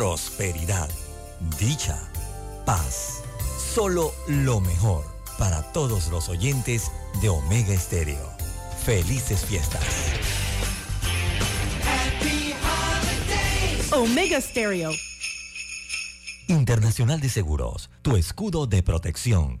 prosperidad, dicha, paz. Solo lo mejor para todos los oyentes de Omega Estéreo. Felices fiestas. Omega Stereo. Internacional de Seguros, tu escudo de protección,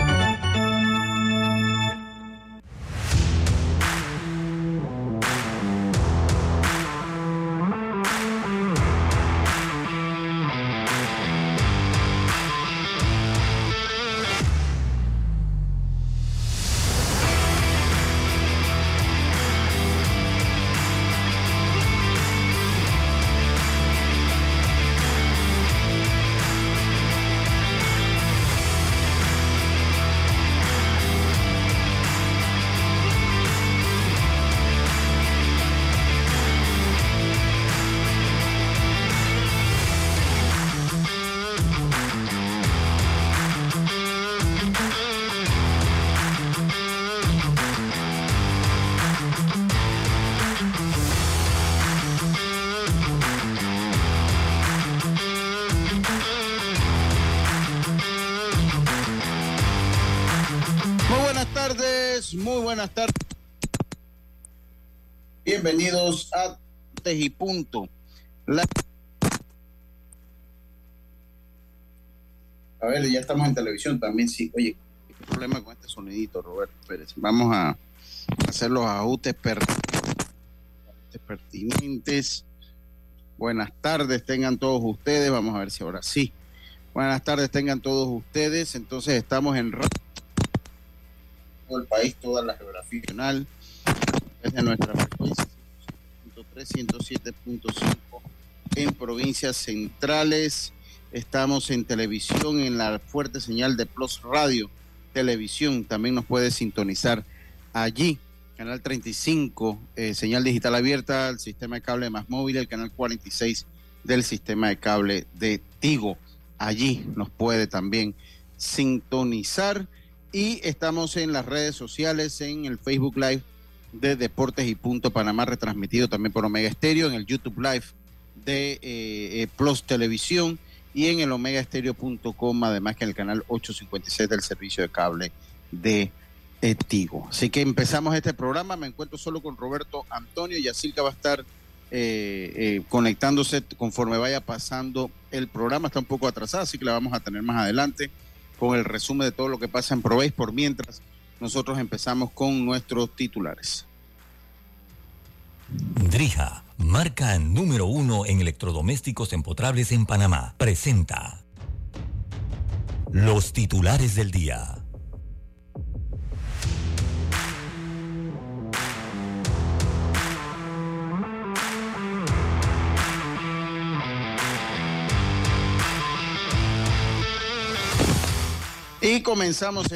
Tejipunto. La... A ver, ya estamos en televisión también, sí. Oye, ¿qué problema con este sonidito, Roberto Pérez? Vamos a hacer los ajustes per- ajustes pertinentes. Buenas tardes, tengan todos ustedes. Vamos a ver si ahora sí. Buenas tardes, tengan todos ustedes. Entonces estamos en todo el país, toda la geografía regional, desde nuestra frecuencia 107.5 en provincias centrales. Estamos en televisión, en la fuerte señal de Plus Radio Televisión. También nos puede sintonizar allí. Canal 35, eh, señal digital abierta, el sistema de cable más móvil, el canal 46 del sistema de cable de Tigo. Allí nos puede también sintonizar y estamos en las redes sociales, en el Facebook Live de Deportes y Punto Panamá, retransmitido también por Omega Estéreo, en el YouTube Live de eh, eh, Plus Televisión y en el omegaestereo.com, además que en el canal 856 del servicio de cable de Tigo. Así que empezamos este programa, me encuentro solo con Roberto Antonio y Yacilca va a estar eh, eh, conectándose conforme vaya pasando el programa, está un poco atrasada, así que la vamos a tener más adelante con el resumen de todo lo que pasa en Proveis por mientras nosotros empezamos con nuestros titulares. Drija, marca número uno en electrodomésticos empotrables en Panamá, presenta los titulares del día. Y comenzamos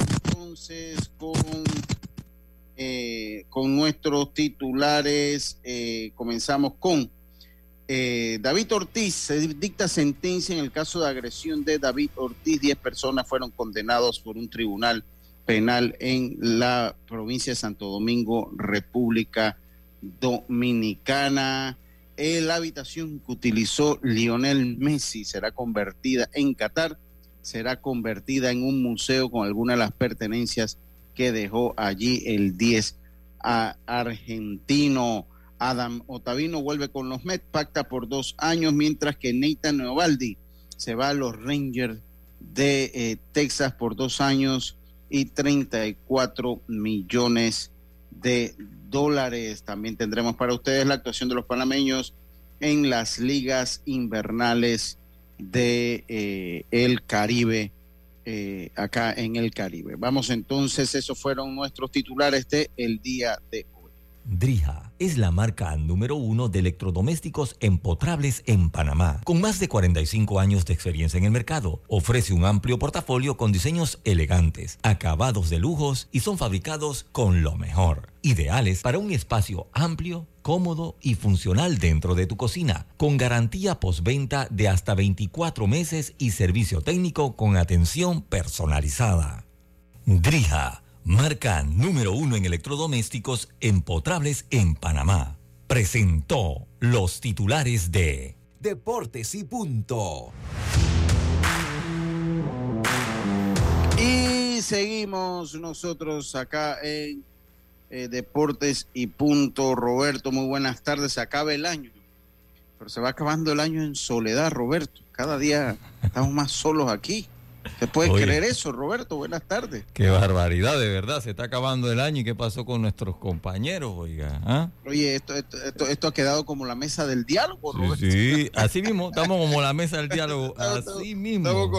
eh, con nuestros titulares. Eh, comenzamos con eh, David Ortiz. Se dicta sentencia en el caso de agresión de David Ortiz. Diez personas fueron condenados por un tribunal penal en la provincia de Santo Domingo, República Dominicana. La habitación que utilizó Lionel Messi será convertida en Qatar será convertida en un museo con algunas de las pertenencias que dejó allí el 10 a argentino. Adam Otavino vuelve con los Mets, pacta por dos años, mientras que Nathan Novaldi se va a los Rangers de eh, Texas por dos años y 34 millones de dólares. También tendremos para ustedes la actuación de los panameños en las ligas invernales de eh, el Caribe, eh, acá en el Caribe. Vamos entonces, esos fueron nuestros titulares de el día de hoy. Drija es la marca número uno de electrodomésticos empotrables en Panamá. Con más de 45 años de experiencia en el mercado, ofrece un amplio portafolio con diseños elegantes, acabados de lujos y son fabricados con lo mejor. Ideales para un espacio amplio, cómodo y funcional dentro de tu cocina, con garantía postventa de hasta 24 meses y servicio técnico con atención personalizada. Drija marca número uno en electrodomésticos empotrables en Panamá. Presentó los titulares de Deportes y punto. Y seguimos nosotros acá en eh, Deportes y punto. Roberto, muy buenas tardes. Se acaba el año, pero se va acabando el año en soledad, Roberto. Cada día estamos más solos aquí. ¿Te puedes creer eso, Roberto? Buenas tardes. Qué barbaridad, de verdad. Se está acabando el año y qué pasó con nuestros compañeros, oiga. ¿Ah? Oye, esto, esto, esto, ha quedado como la mesa del diálogo, Roberto. Sí, así mismo, estamos como la mesa del diálogo, así mismo.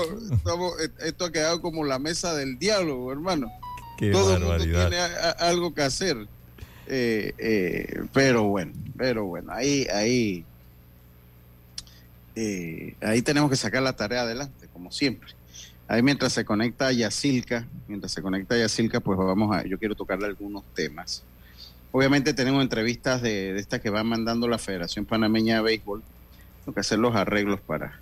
esto ha quedado como la mesa del diálogo, hermano. Qué Todo el mundo tiene algo que hacer. Eh, eh, pero bueno, pero bueno, ahí, ahí, eh, ahí tenemos que sacar la tarea adelante, como siempre. Ahí mientras se conecta Yacilca, mientras se conecta Yacilca, pues vamos a, yo quiero tocarle algunos temas. Obviamente tenemos entrevistas de, estas que va mandando la Federación Panameña de Béisbol. Tengo que hacer los arreglos para,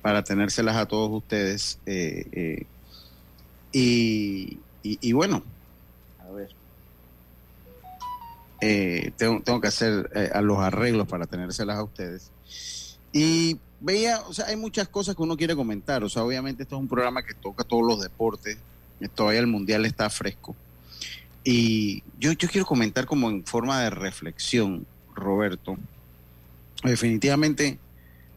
para tenérselas a todos ustedes. Eh, eh, y, y, bueno, a ver. Eh, tengo, tengo, que hacer a los arreglos para tenérselas a ustedes. Y veía, o sea, hay muchas cosas que uno quiere comentar. O sea, obviamente esto es un programa que toca todos los deportes. Todavía el mundial está fresco. Y yo, yo quiero comentar como en forma de reflexión, Roberto. Definitivamente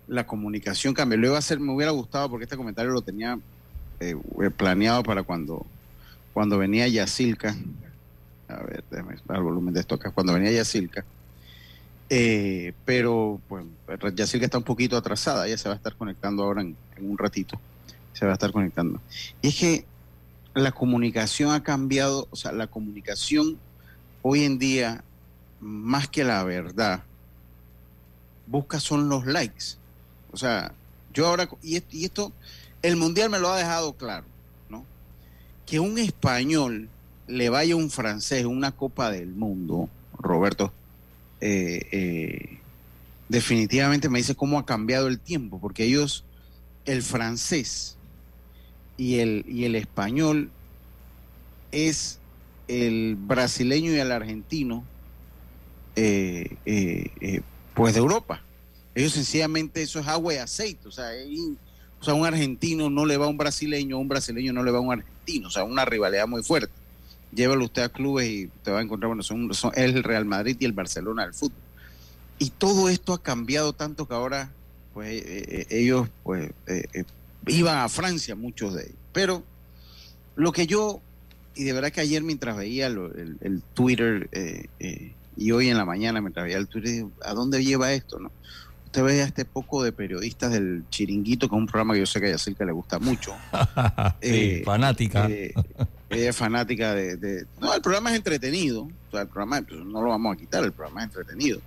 la comunicación cambia. Lo iba a hacer, me hubiera gustado porque este comentario lo tenía eh, planeado para cuando, cuando venía Yacilca. A ver, déjame el volumen de esto acá. Cuando venía Yacilca eh, pero pues que está un poquito atrasada, ella se va a estar conectando ahora en, un ratito, se va a estar conectando. Y es que la comunicación ha cambiado, o sea, la comunicación hoy en día, más que la verdad, busca son los likes. O sea, yo ahora, y esto, el mundial me lo ha dejado claro. Que un español le vaya a un francés una Copa del Mundo, Roberto, eh, eh, definitivamente me dice cómo ha cambiado el tiempo, porque ellos, el francés y el, y el español es el brasileño y el argentino, eh, pues de Europa. Ellos sencillamente eso es agua y aceite, o sea, o sea, un argentino no le va a un brasileño, un brasileño no le va a un argentino, o sea, una rivalidad muy fuerte llévalo usted a clubes y te va a encontrar, bueno, son, son el Real Madrid y el Barcelona del fútbol. Y todo esto ha cambiado tanto que ahora, pues eh, eh, ellos, pues, eh, iban a Francia, muchos de ellos. Pero lo que yo, y de verdad que ayer mientras veía el, Twitter y hoy en la mañana mientras veía el Twitter, digo, ¿a dónde lleva esto? no Usted ve a este poco de periodistas del Chiringuito, que es un programa que yo sé que a Yacirca le gusta mucho. sí, fanática ella es fanática de, No, el programa es entretenido. O sea, el programa pues, no lo vamos a quitar, el programa es entretenido.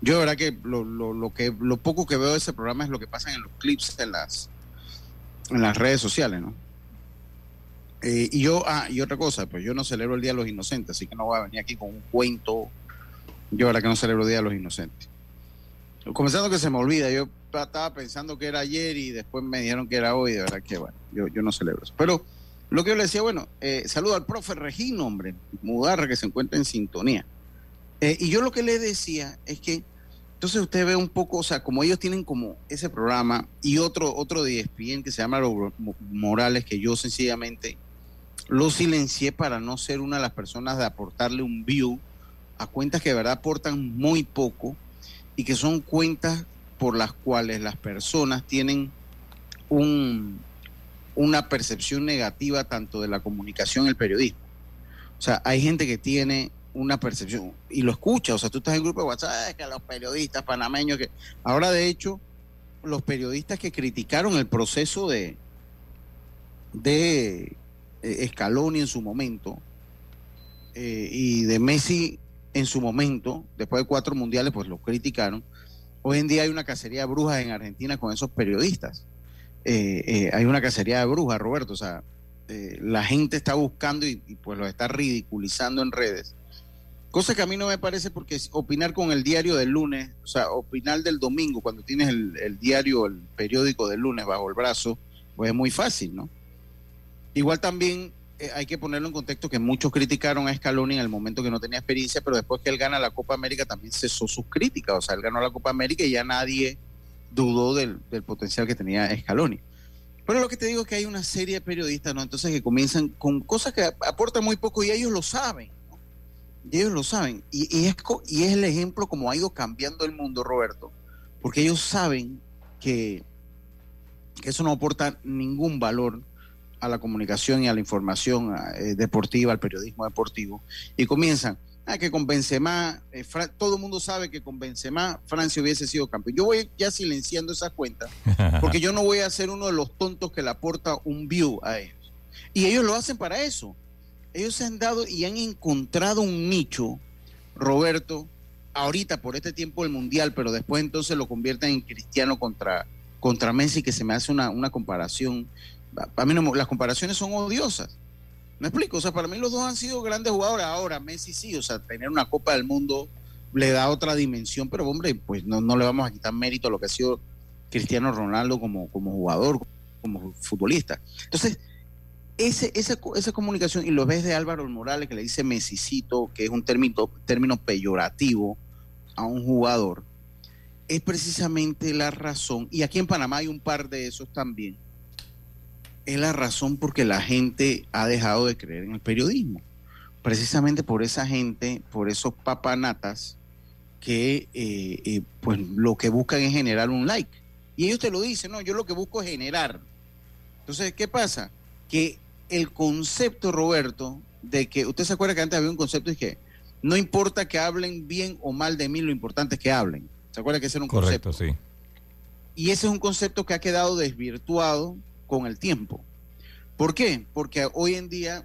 Yo, de verdad, que lo, lo, lo, que lo poco que veo de ese programa es lo que pasa en los clips en las, en las redes sociales, ¿no? Eh, y yo, ah, y otra cosa, pues yo no celebro el Día de los Inocentes, así que no voy a venir aquí con un cuento. Yo, ahora que no celebro el Día de los Inocentes. Comenzando que se me olvida, yo estaba pensando que era ayer y después me dijeron que era hoy, de verdad que, bueno, yo, yo no celebro eso. Pero lo que yo le decía, bueno, eh, saludo al profe Regino, hombre, Mudarra, que se encuentra en sintonía. Eh, y yo lo que le decía es que, entonces usted ve un poco, o sea, como ellos tienen como ese programa y otro, otro de ESPN que se llama Los Morales, que yo sencillamente lo silencié para no ser una de las personas de aportarle un view a cuentas que de verdad aportan muy poco y que son cuentas por las cuales las personas tienen un, una percepción negativa tanto de la comunicación el periodismo. O sea, hay gente que tiene una percepción y lo escucha, o sea, tú estás en grupo de WhatsApp, que los periodistas panameños que ahora de hecho los periodistas que criticaron el proceso de de eh, Scaloni en su momento eh, y de Messi en su momento, después de cuatro mundiales, pues lo criticaron. Hoy en día hay una cacería de brujas en Argentina con esos periodistas. Eh, eh, hay una cacería de brujas, Roberto. O sea, eh, la gente está buscando y, pues lo está ridiculizando en redes. Cosa que a mí no me parece porque opinar con el diario del lunes, o sea, opinar del domingo cuando tienes el, el diario, el periódico del lunes bajo el brazo, pues es muy fácil, ¿no? Igual también hay que ponerlo en contexto que muchos criticaron a Scaloni en el momento que no tenía experiencia, pero después que él gana la Copa América también cesó sus críticas. O sea, él ganó la Copa América y ya nadie dudó del, potencial que tenía Scaloni. Pero lo que te digo es que hay una serie de periodistas, ¿no? Entonces que comienzan con cosas que aportan muy poco y ellos lo saben. Y ellos lo saben. Y, es, y es el ejemplo como ha ido cambiando el mundo, Roberto. Porque ellos saben que eso no aporta ningún valor a la comunicación y a la información eh, deportiva, al periodismo deportivo, y comienzan, ah, que con Benzema, eh, todo el mundo sabe que con Benzema Francia hubiese sido campeón. Yo voy ya silenciando esas cuentas, porque yo no voy a ser uno de los tontos que le aporta un view a ellos. Y ellos lo hacen para eso. Ellos se han dado y han encontrado un nicho, Roberto, ahorita por este tiempo del Mundial, pero después entonces lo convierten en cristiano contra, contra Messi, que se me hace una, una comparación para mí no, las comparaciones son odiosas. ¿Me explico? O sea, para mí los dos han sido grandes jugadores. Ahora, Messi sí, o sea, tener una Copa del Mundo le da otra dimensión, pero hombre, pues no, no le vamos a quitar mérito a lo que ha sido Cristiano Ronaldo como, como jugador, como futbolista. Entonces, ese, esa, esa comunicación, y lo ves de Álvaro Morales que le dice Messicito, que es un término, término peyorativo a un jugador, es precisamente la razón, y aquí en Panamá hay un par de esos también, es la razón porque la gente ha dejado de creer en el periodismo. Precisamente por esa gente, por esos papanatas que eh, eh, pues lo que buscan es generar un like. Y ellos te lo dicen, no, yo lo que busco es generar. Entonces, ¿qué pasa? Que el concepto, Roberto, de que, usted se acuerda que antes había un concepto y que no importa que hablen bien o mal de mí, lo importante es que hablen. ¿Se acuerda que ese era un Correcto, concepto? sí. Y ese es un concepto que ha quedado desvirtuado con el tiempo. ¿Por qué? Porque hoy en día,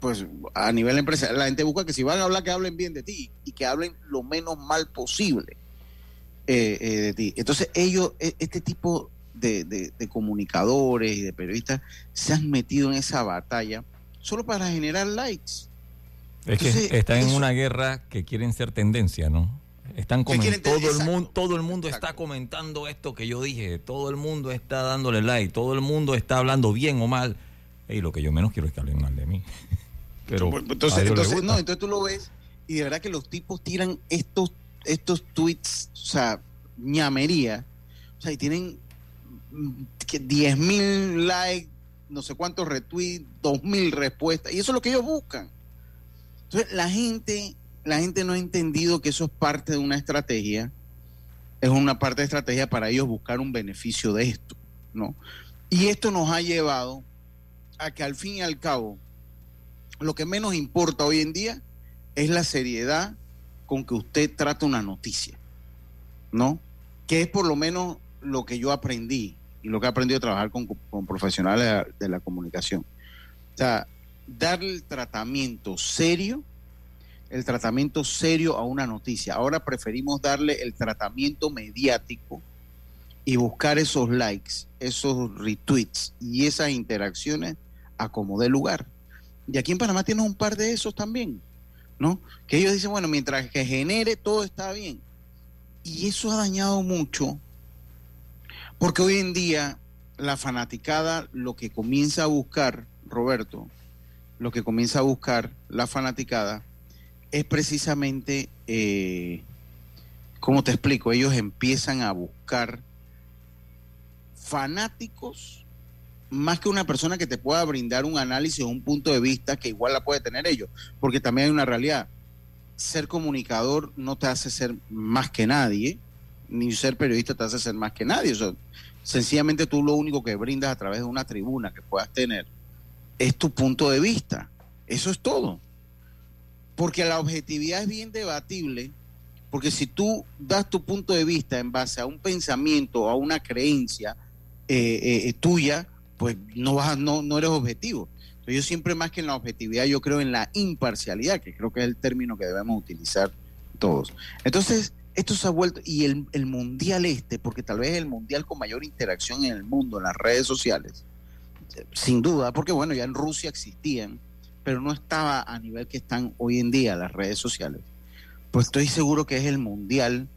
pues a nivel empresarial, la gente busca que si van a hablar, que hablen bien de ti y que hablen lo menos mal posible eh, eh, de ti. Entonces ellos, e, este tipo de, comunicadores y de periodistas se han metido en esa batalla solo para generar likes. Es que están en una guerra que quieren ser tendencia, ¿no? Están comentando, todo el mundo, todo el mundo está comentando esto que yo dije, todo el mundo está dándole like, todo el mundo está hablando bien o mal. Y lo que yo menos quiero es que hablen mal de mí. Pero entonces, entonces, no, entonces tú lo ves y de verdad que los tipos tiran estos estos tweets, o sea, ñamería, o sea, y tienen 10 mm, mil likes, no sé cuántos retweets, dos mil respuestas, y eso es lo que ellos buscan. Entonces, la gente la gente no ha entendido que eso es parte de una estrategia, es una parte de estrategia para ellos buscar un beneficio de esto, ¿no? Y esto nos ha llevado a que al fin y al cabo, lo que menos importa hoy en día es la seriedad con que usted trata una noticia, ¿no? Que es por lo menos lo que yo aprendí y lo que he aprendido a trabajar con, con profesionales de la comunicación. O sea, darle el tratamiento serio el tratamiento serio a una noticia. Ahora preferimos darle el tratamiento mediático y buscar esos likes, esos retweets y esas interacciones a como dé lugar. Y aquí en Panamá tienes un par de esos también, ¿no? Que ellos dicen, bueno, mientras que genere todo está bien. Y eso ha dañado mucho, porque hoy en día la fanaticada lo que comienza a buscar, Roberto, lo que comienza a buscar la fanaticada es precisamente, eh, ¿cómo te explico? Ellos empiezan a buscar fanáticos más que una persona que te pueda brindar un análisis o un punto de vista que igual la puede tener ellos, porque también hay una realidad. Ser comunicador no te hace ser más que nadie, ni ser periodista te hace ser más que nadie. Sencillamente tú lo único que brindas a través de una tribuna que puedas tener es tu punto de vista. Eso es todo. Porque la objetividad es bien debatible, porque si tú das tu punto de vista en base a un pensamiento o a una creencia eh, eh, tuya, pues no, vas, no, no eres objetivo. yo siempre más que en la objetividad, yo creo en la imparcialidad, que creo que es el término que debemos utilizar todos. Entonces, esto se ha vuelto, y el, el mundial este, porque tal vez el mundial con mayor interacción en el mundo, en las redes sociales, sin duda, porque bueno, ya en Rusia existían, pero no estaba a nivel que están hoy en día las redes sociales. Pues estoy seguro que es el mundial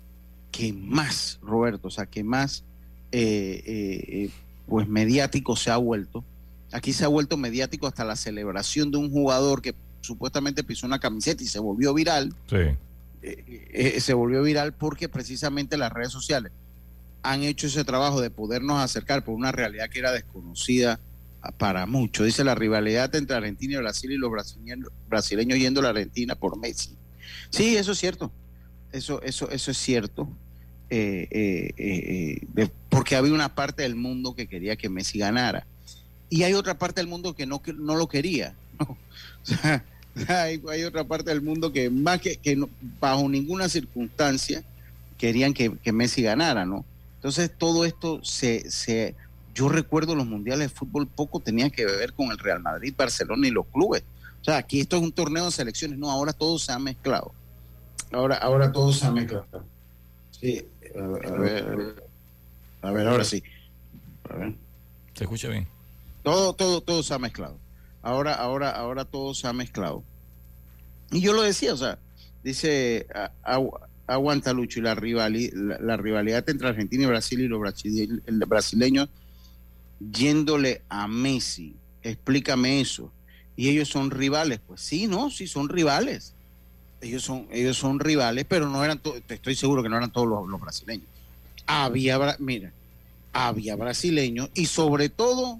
que más, Roberto, o sea, que más eh, eh, eh, pues mediático se ha vuelto. Aquí se ha vuelto mediático hasta la celebración de un jugador que supuestamente pisó una camiseta y se volvió viral. Sí. se volvió viral porque precisamente las redes sociales han hecho ese trabajo de podernos acercar por una realidad que era desconocida para muchos. Dice la rivalidad entre Argentina y Brasil y los brasileños, brasileños yendo a la Argentina por Messi. Sí, eso es cierto. Eso, eso, eso es cierto. Eh, eh, eh, porque había una parte del mundo que quería que Messi ganara. Y hay otra parte del mundo que no, que no lo quería. Hay, otra parte del mundo que más que, que bajo ninguna circunstancia querían que, Messi ganara, ¿no? Entonces todo esto se, yo recuerdo los mundiales de fútbol poco tenía que ver con el Real Madrid, Barcelona y los clubes. O sea, aquí esto es un torneo de selecciones, no, ahora todo se ha mezclado. Ahora, ahora todo se ha mezclado. Sí, a ver, a ver, ahora sí. A ver. Se escucha bien. Todo, todo, todo se ha mezclado. Ahora, ahora, ahora todo se ha mezclado. Y yo lo decía, o sea, dice aguanta Lucho y la, rivalidad, la, rivalidad entre Argentina y Brasil y los brasileños yéndole a Messi. Explícame eso. Y ellos son rivales. Pues sí, no, sí son rivales ellos son, ellos son rivales, pero no eran, te estoy seguro que no eran todos los, brasileños. Había, mira, había brasileños y sobre todo,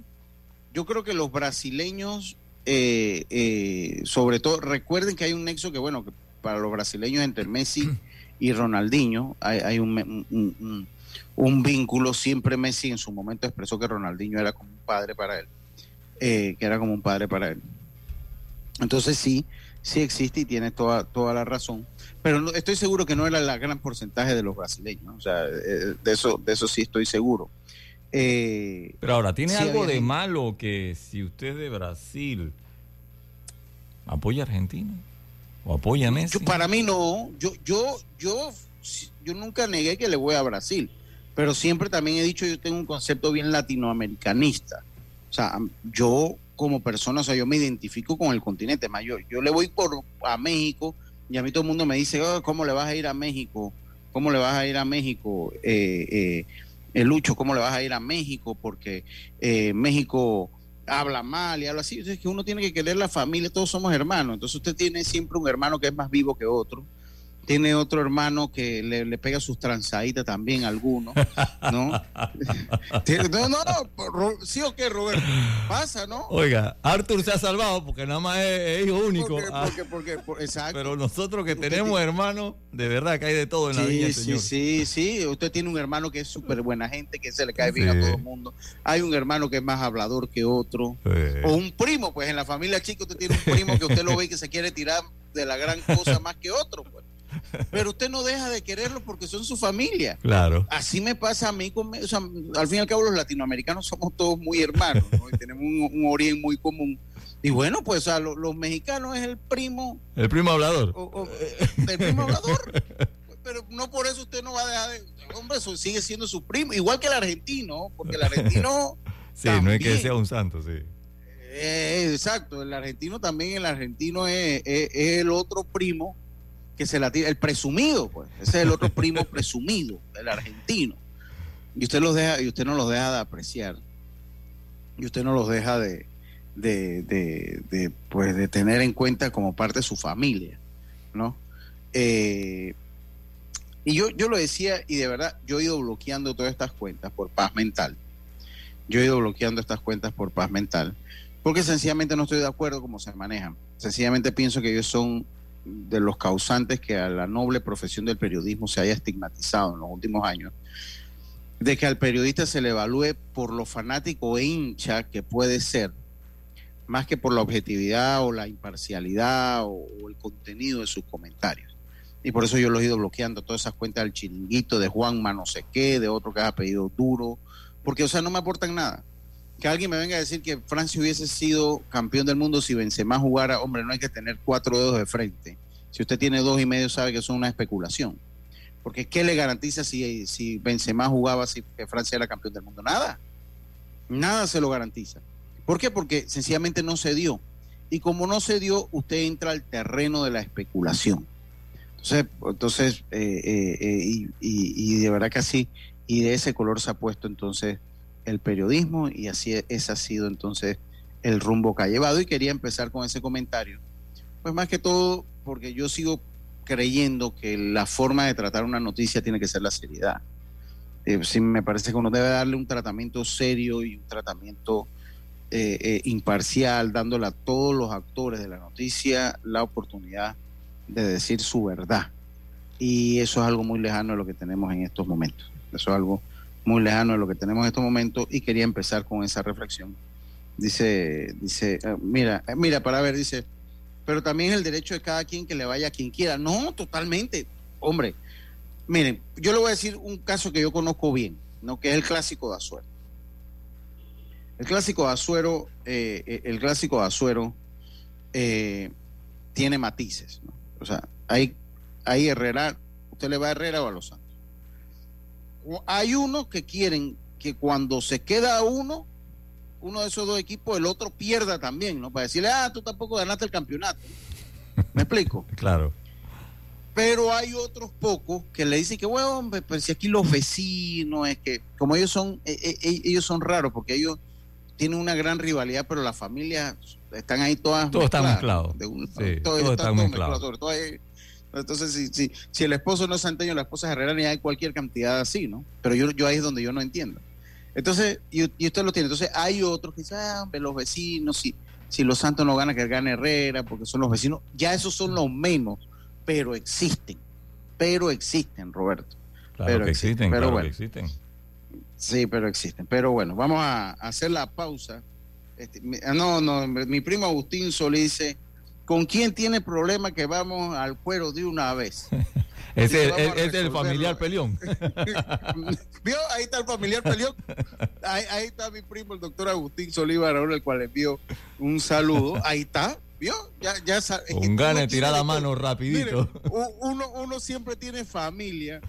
yo creo que los brasileños, eh, eh, sobre todo, recuerden que hay un nexo que, bueno, que para los brasileños entre Messi y Ronaldinho hay, hay un, un, un, vínculo. Siempre Messi en su momento expresó que Ronaldinho era como un padre para él, eh, que era como un padre para él. Entonces sí, sí existe y tiene toda, toda la razón. Pero estoy seguro que no era el gran porcentaje de los brasileños. O sea, eh, de eso, de eso sí estoy seguro. Eh, Pero ahora, ¿tiene algo de malo que si usted es de Brasil apoya a Argentina? ¿O apoya a Messi? para mí no. Yo, yo, yo, yo nunca negué que le voy a Brasil. Pero siempre también he dicho, yo tengo un concepto bien latinoamericanista. O sea, yo como persona, o sea, yo me identifico con el continente mayor. Yo le voy por a México y a mí todo el mundo me dice, oh, ¿cómo le vas a ir a México? ¿Cómo le vas a ir a México? Eh, eh, el Lucho, ¿cómo le vas a ir a México? Porque eh, México habla mal y habla así. Es que uno tiene que querer la familia, todos somos hermanos. Entonces usted tiene siempre un hermano que es más vivo que otro tiene otro hermano que le, pega sus tranzaditas también, alguno, ¿no? no, no, no, sí o qué, Roberto, pasa, ¿no? Oiga, Arthur se ha salvado porque nada más es, hijo único. Porque, ah. exacto. Pero nosotros que tenemos hermanos, de verdad que hay de todo en la vida Sí, sí, sí, usted tiene un hermano que es súper buena gente, que se le cae bien a todo el mundo. Hay un hermano que es más hablador que otro. O un primo, pues en la familia chica usted tiene un primo que usted lo ve que se quiere tirar de la gran cosa más que otro, pues pero usted no deja de quererlo porque son su familia. Claro. Así me pasa a mí, con, o sea, al fin y al cabo los latinoamericanos somos todos muy hermanos, y tenemos un, origen muy común. Y bueno, pues a los, mexicanos es el primo. El primo hablador. el primo hablador. Pero no por eso usted no va a dejar de. Hombre, eso sigue siendo su primo. Igual que el argentino, porque el argentino. sí, no es que sea un santo, sí. Eh, exacto, el argentino también, el argentino es, es el otro primo se la tira, el presumido, pues, ese es el otro primo presumido, el argentino. Y usted los deja, y usted no los deja de apreciar. Y usted no los deja de, de, de, pues, de tener en cuenta como parte de su familia, ¿no? Eh, y yo, yo lo decía, y de verdad, yo he ido bloqueando todas estas cuentas por paz mental. Yo he ido bloqueando estas cuentas por paz mental, porque sencillamente no estoy de acuerdo cómo se manejan. Sencillamente pienso que ellos son de los causantes que a la noble profesión del periodismo se haya estigmatizado en los últimos años, de que al periodista se le evalúe por lo fanático e hincha que puede ser, más que por la objetividad o la imparcialidad o, el contenido de sus comentarios. Y por eso yo los he ido bloqueando todas esas cuentas del chiringuito, de Juan no sé qué, de otro que ha pedido duro, porque, o sea, no me aportan nada. Que alguien me venga a decir que Francia hubiese sido campeón del mundo si Benzema jugara, hombre, no hay que tener cuatro dedos de frente. Si usted tiene dos y medio, sabe que eso es una especulación. Porque ¿qué le garantiza si, si Benzema jugaba si Francia era campeón del mundo? Nada. Nada se lo garantiza. ¿Por qué? Porque sencillamente no se dio. Y como no se dio, usted entra al terreno de la especulación. Entonces, entonces eh, eh, eh, y, y, de verdad que así, y de ese color se ha puesto entonces el periodismo y así ese ha sido entonces el rumbo que ha llevado. Y quería empezar con ese comentario. Pues más que todo porque yo sigo creyendo que la forma de tratar una noticia tiene que ser la seriedad. Eh, sí, me parece que uno debe darle un tratamiento serio y un tratamiento eh, eh, imparcial, dándole a todos los actores de la noticia la oportunidad de decir su verdad. Y eso es algo muy lejano de lo que tenemos en estos momentos. Eso es algo muy lejano de lo que tenemos en estos momentos y quería empezar con esa reflexión. Dice, dice, mira, mira, para ver, dice, pero también el derecho de cada quien que le vaya a quien quiera. No, totalmente. Hombre, miren, yo le voy a decir un caso que yo conozco bien, ¿no? que es el clásico de Azuero. El clásico de Azuero, eh, eh, el clásico de Azuero eh, tiene matices. O sea, hay, hay Herrera, usted le va a Herrera o a Los Santos. Hay unos que quieren que cuando se queda uno, uno de esos dos equipos, el otro pierda también, ¿no? Para decirle, ah, tú tampoco ganaste el campeonato. ¿Me explico? claro. Pero hay otros pocos que le dicen que, bueno, pues si aquí los vecinos, es que, como ellos son, eh, eh, eh, ellos son raros, porque ellos tienen una gran rivalidad, pero las familias están ahí todas. Todos están mezclados. todos, están mezclados. Entonces, si, si, si, el esposo no es santeño, la esposa es herrera, ni hay cualquier cantidad así, ¿no? Pero yo, yo ahí es donde yo no entiendo. Entonces, y, usted lo tiene. Entonces, hay otros que dicen, ah, los vecinos, si, si los santos no ganan, que gane Herrera, porque son los vecinos. Ya esos son los menos, pero existen. Pero existen, Roberto. Claro pero que existen, pero bueno, existen. Sí, pero existen. Pero bueno, vamos a hacer la pausa. Este, ah, no, no, mi primo Agustín Solís dice, ¿con quién tiene problema que vamos al cuero de una vez? Es, el, el familiar peleón. ¿Vio? Ahí está el familiar peleón. Ahí, está mi primo, el doctor Agustín Solívar, ahora el cual le envío un saludo. Ahí está. ¿Vio? Ya, ya Un gane, tirar la mano rapidito. uno, uno siempre tiene familia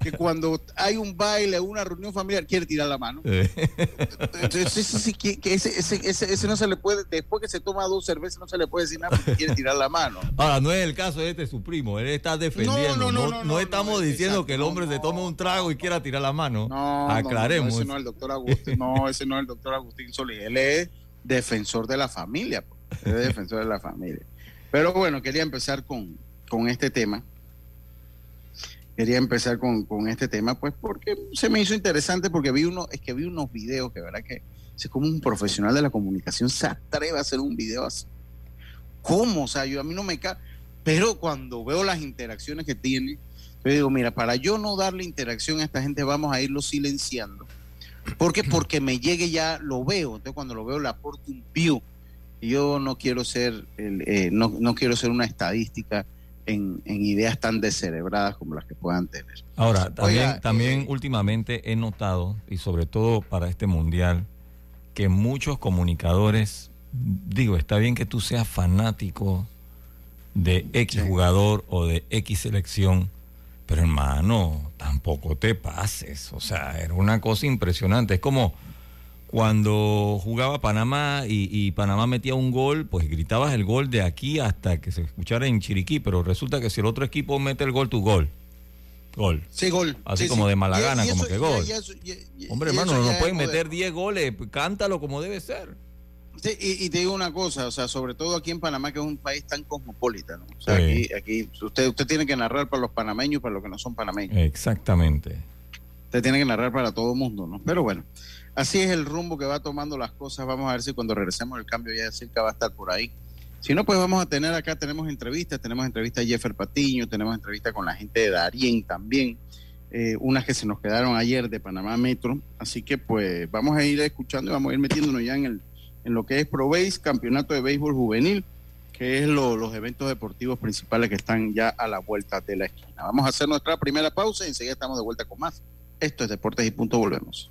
que cuando hay un baile, una reunión familiar, quiere tirar la mano. Entonces, que, ese, ese, ese, no se le puede, después que se toma dos cervezas, no se le puede decir nada porque quiere tirar la mano. Ahora, no es el caso de este su primo, él está defendiendo. No, no, estamos diciendo que el hombre se tome un trago y quiera tirar la mano. No, Aclaremos. ese no es el doctor Agustín, no, ese no es el doctor Agustín Solís, él es defensor de la familia, pues. Defensor de la familia. Pero bueno, quería empezar con, con este tema quería empezar con, este tema, pues porque se me hizo interesante, porque vi uno, es que vi unos videos que verdad que es como un profesional de la comunicación se atreve a hacer un video así. ¿Cómo? O sea, yo a mí no me cae, pero cuando veo las interacciones que tiene, yo digo, mira, para yo no darle interacción a esta gente, vamos a irlo silenciando. ¿Por qué? Porque me llegue ya, lo veo, entonces cuando lo veo le aporto un view. Yo no quiero ser, el, eh, no, no quiero ser una estadística en, ideas tan descerebradas como las que puedan tener. Ahora, también, también eh, últimamente he notado, y sobre todo para este mundial, que muchos comunicadores, digo, está bien que tú seas fanático de X jugador o de X selección, pero hermano, tampoco te pases. O sea, era una cosa impresionante. Es como cuando jugaba Panamá y, Panamá metía un gol, pues gritabas el gol de aquí hasta que se escuchara en Chiriquí, pero resulta que si el otro equipo mete el gol, tu gol. Gol. Sí, gol. Así como de mala gana, como que gol. Hombre, hermano, no pueden meter 10 goles, cántalo como debe ser. Sí, y, te digo una cosa, o sea, sobre todo aquí en Panamá, que es un país tan cosmopolita, ¿no? O sea, aquí, aquí usted, usted tiene que narrar para los panameños, para los que no son panameños. Exactamente. Usted tiene que narrar para todo el mundo, ¿no? Pero bueno, así es el rumbo que va tomando las cosas. Vamos a ver si cuando regresemos el cambio ya cerca va a estar por ahí. Si no, pues vamos a tener acá, tenemos entrevistas, tenemos entrevistas a Jeffer Patiño, tenemos entrevistas con la gente de Darien también, eh, unas que se nos quedaron ayer de Panamá Metro. Así que pues vamos a ir escuchando y vamos a ir metiéndonos ya en, el, en lo que es ProBase, Campeonato de Béisbol Juvenil, que es los eventos deportivos principales que están ya a la vuelta de la esquina. Vamos a hacer nuestra primera pausa y enseguida estamos de vuelta con más. Esto es Deportes y Punto, volvemos.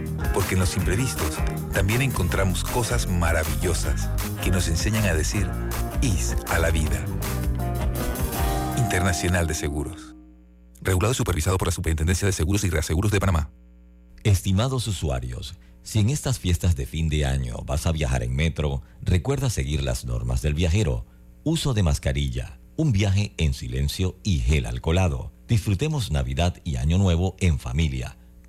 Porque en los imprevistos también encontramos cosas maravillosas que nos enseñan a decir IS a la vida. Internacional de Seguros. Regulado y supervisado por la Superintendencia de Seguros y Reaseguros de Panamá. Estimados usuarios, si en estas fiestas de fin de año vas a viajar en metro, recuerda seguir las normas del viajero. Uso de mascarilla, un viaje en silencio y gel alcoholado. Disfrutemos Navidad y Año Nuevo en familia,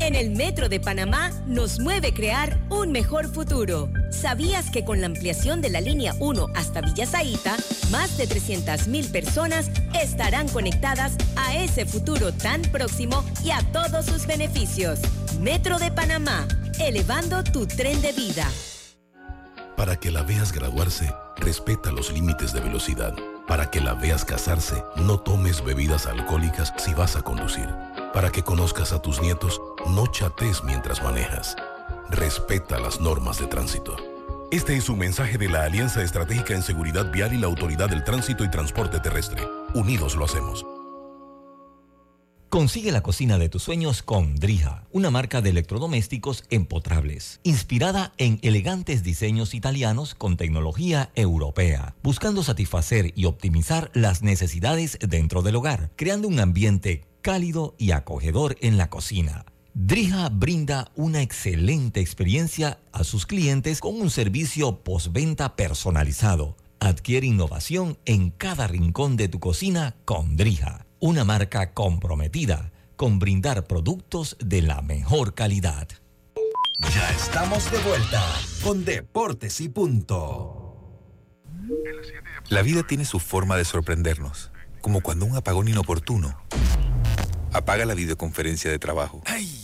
En el Metro de Panamá nos mueve crear un mejor futuro. ¿Sabías que con la ampliación de la línea 1 hasta Villa Zaita, más de 300.000 personas estarán conectadas a ese futuro tan próximo y a todos sus beneficios? Metro de Panamá, elevando tu tren de vida. Para que la veas graduarse, respeta los límites de velocidad. Para que la veas casarse, no tomes bebidas alcohólicas si vas a conducir. Para que conozcas a tus nietos, no chates mientras manejas. Respeta las normas de tránsito. Este es un mensaje de la Alianza Estratégica en Seguridad Vial y la Autoridad del Tránsito y Transporte Terrestre. Unidos lo hacemos. Consigue la cocina de tus sueños con Drija, una marca de electrodomésticos empotrables, inspirada en elegantes diseños italianos con tecnología europea, buscando satisfacer y optimizar las necesidades dentro del hogar, creando un ambiente cálido y acogedor en la cocina. Drija brinda una excelente experiencia a sus clientes con un servicio postventa personalizado. Adquiere innovación en cada rincón de tu cocina con Drija, una marca comprometida con brindar productos de la mejor calidad. Ya estamos de vuelta con Deportes y Punto. La vida tiene su forma de sorprendernos, como cuando un apagón inoportuno apaga la videoconferencia de trabajo. ¡Ay!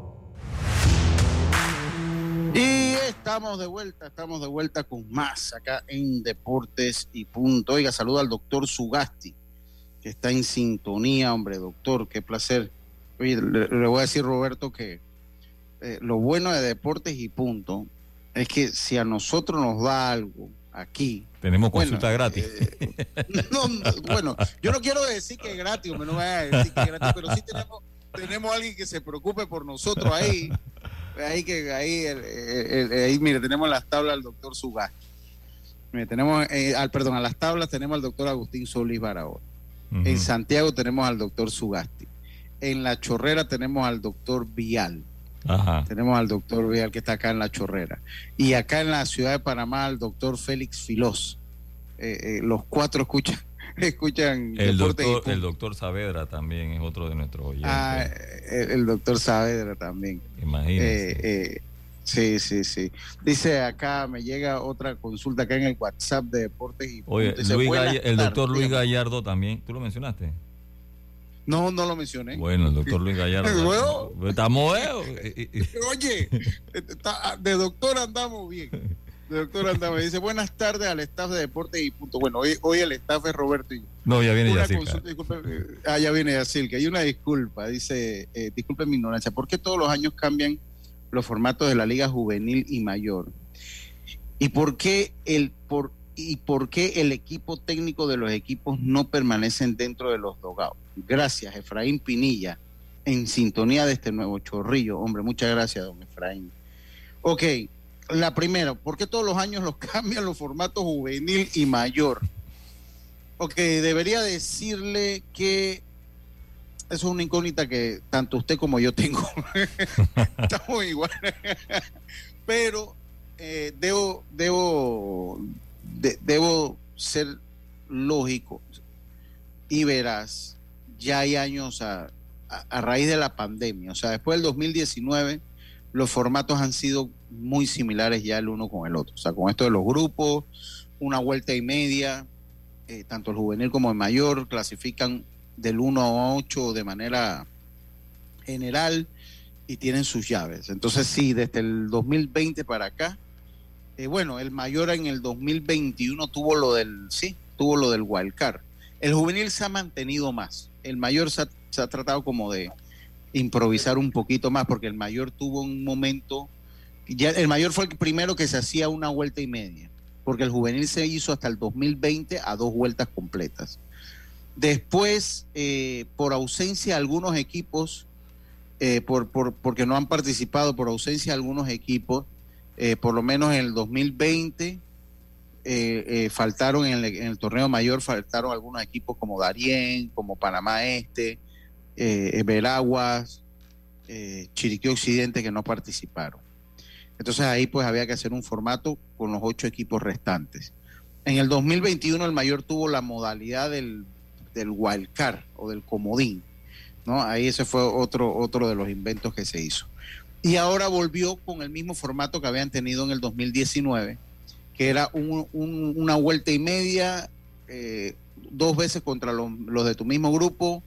Y estamos de vuelta, estamos de vuelta con más acá en Deportes y Punto. Oiga, saluda al doctor Sugasti, que está en sintonía, hombre, doctor, qué placer. Oye, le, le voy a decir, Roberto, que eh, lo bueno de Deportes y Punto es que si a nosotros nos da algo aquí. Tenemos consulta bueno, gratis. eh, no, no, bueno, yo no quiero decir que es gratis, me no voy a decir que es gratis, pero sí tenemos, tenemos alguien que se preocupe por nosotros ahí. Ahí que ahí, ahí mire, tenemos las tablas del doctor Sugasti. Mire, tenemos, eh, al, perdón, a las tablas tenemos al doctor Agustín Solís Barahona. En Santiago tenemos al doctor Sugasti. En La Chorrera tenemos al doctor Vial. Tenemos al doctor Vial que está acá en La Chorrera. Y acá en la ciudad de Panamá al doctor Félix Filós. Eh, eh, los cuatro escuchan escuchan el doctor, el doctor Saavedra también es otro de nuestros oyentes. Ah, el, doctor Saavedra también. Imagínese. Eh, sí, sí, sí. Dice acá, me llega otra consulta acá en el WhatsApp de Deportes y Oye, el doctor Luis Gallardo también, ¿tú lo mencionaste? No, no lo mencioné. Bueno, el doctor Luis Gallardo. Estamos. Oye, de doctor andamos bien. Doctor Andame dice buenas tardes al staff de Deportes y Punto. Bueno, hoy, hoy el staff es Roberto y yo. No, ya viene Yacilca. ah, ya viene Yacilca. Hay una disculpa, dice, eh, disculpe mi ignorancia, ¿por qué todos los años cambian los formatos de la liga juvenil y mayor? ¿Y por qué el, por, y por qué el equipo técnico de los equipos no permanecen dentro de los dogados? Gracias, Efraín Pinilla, en sintonía de este nuevo chorrillo. Hombre, muchas gracias, don Efraín. Ok, la primera, ¿por qué todos los años los cambian los formatos juvenil y mayor? Ok, debería decirle que eso es una incógnita que tanto usted como yo tengo. Estamos igual. Pero eh, debo, debo, debo ser lógico y verás, ya hay años a, a raíz de la pandemia, o sea, después del 2019 los formatos han sido muy similares ya el uno con el otro. O sea, con esto de los grupos, una vuelta y media, eh, tanto el juvenil como el mayor clasifican del 1 a 8 de manera general y tienen sus llaves. Entonces, sí, desde el 2020 para acá, eh, bueno, el mayor en el 2021 tuvo lo del, sí, tuvo lo del wildcard. El juvenil se ha mantenido más. El mayor se ha tratado como de, improvisar un poquito más, porque el mayor tuvo un momento, el mayor fue el primero que se hacía una vuelta y media, porque el juvenil se hizo hasta el 2020 a dos vueltas completas. Después, eh, por ausencia de algunos equipos, eh, por, por, porque no han participado, por ausencia de algunos equipos, eh, por lo menos en el 2020, faltaron en el, en el, torneo mayor, faltaron algunos equipos como Darien, como Panamá Este, Veraguas, Chiriquí Occidente que no participaron. Entonces ahí pues había que hacer un formato con los ocho equipos restantes. En el 2021 el mayor tuvo la modalidad del, del wildcard o del comodín. ¿no? Ahí ese fue otro, otro de los inventos que se hizo. Y ahora volvió con el mismo formato que habían tenido en el 2019, que era una vuelta y media, eh, dos veces contra los, los, de tu mismo grupo,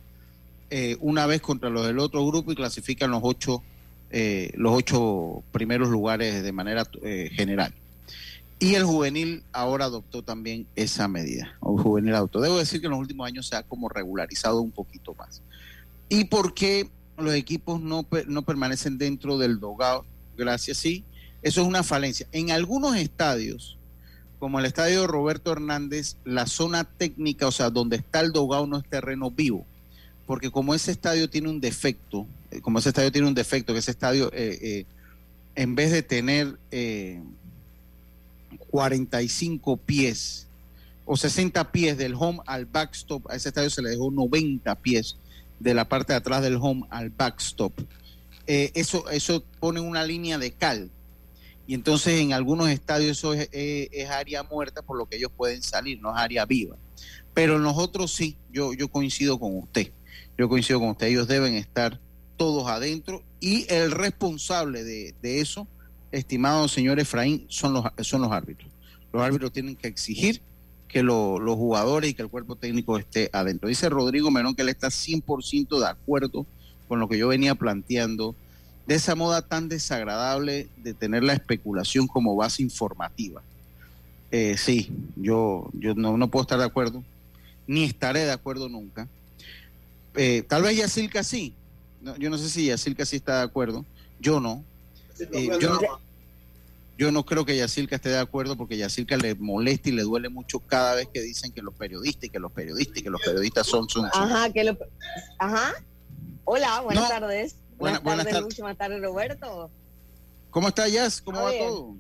eh, una vez contra los del otro grupo y clasifican los ocho, eh, los ocho primeros lugares de manera eh, general. Y el juvenil ahora adoptó también esa medida, o juvenil adoptó. Debo decir que en los últimos años se ha como regularizado un poquito más. ¿Y por qué los equipos no, no permanecen dentro del dogado? Gracias, sí. Eso es una falencia. En algunos estadios, como el estadio Roberto Hernández, la zona técnica, o sea, donde está el dogado no es terreno vivo porque como ese estadio tiene un defecto, como ese estadio tiene un defecto, que ese estadio, eh, eh, en vez de tener 45 pies o 60 pies del home al backstop, a ese estadio se le dejó 90 pies de la parte de atrás del home al backstop. eso, eso pone una línea de cal. Y entonces en algunos estadios eso es, área muerta por lo que ellos pueden salir, no es área viva. Pero en los otros sí, yo, yo coincido con usted. Yo coincido con usted, ellos deben estar todos adentro y el responsable de, eso, estimado señor Efraín, son los, son los árbitros. Los árbitros tienen que exigir que los jugadores y que el cuerpo técnico esté adentro. Dice Rodrigo Menón que él está 100% de acuerdo con lo que yo venía planteando de esa moda tan desagradable de tener la especulación como base informativa. Eh, sí, yo, yo no, no puedo estar de acuerdo, ni estaré de acuerdo nunca eh, tal vez Yacilca sí. Yo no sé si Yacilca sí está de acuerdo. Yo no. Eh, yo, no creo que Yacilca esté de acuerdo porque Yacilca le molesta y le duele mucho cada vez que dicen que los periodistas y que los periodistas y que los periodistas son... son, Ajá, que lo... Ajá. Hola, buenas tardes. Buenas, tardes, Buenas tardes, Roberto. ¿Cómo está Jazz? ¿Cómo va todo?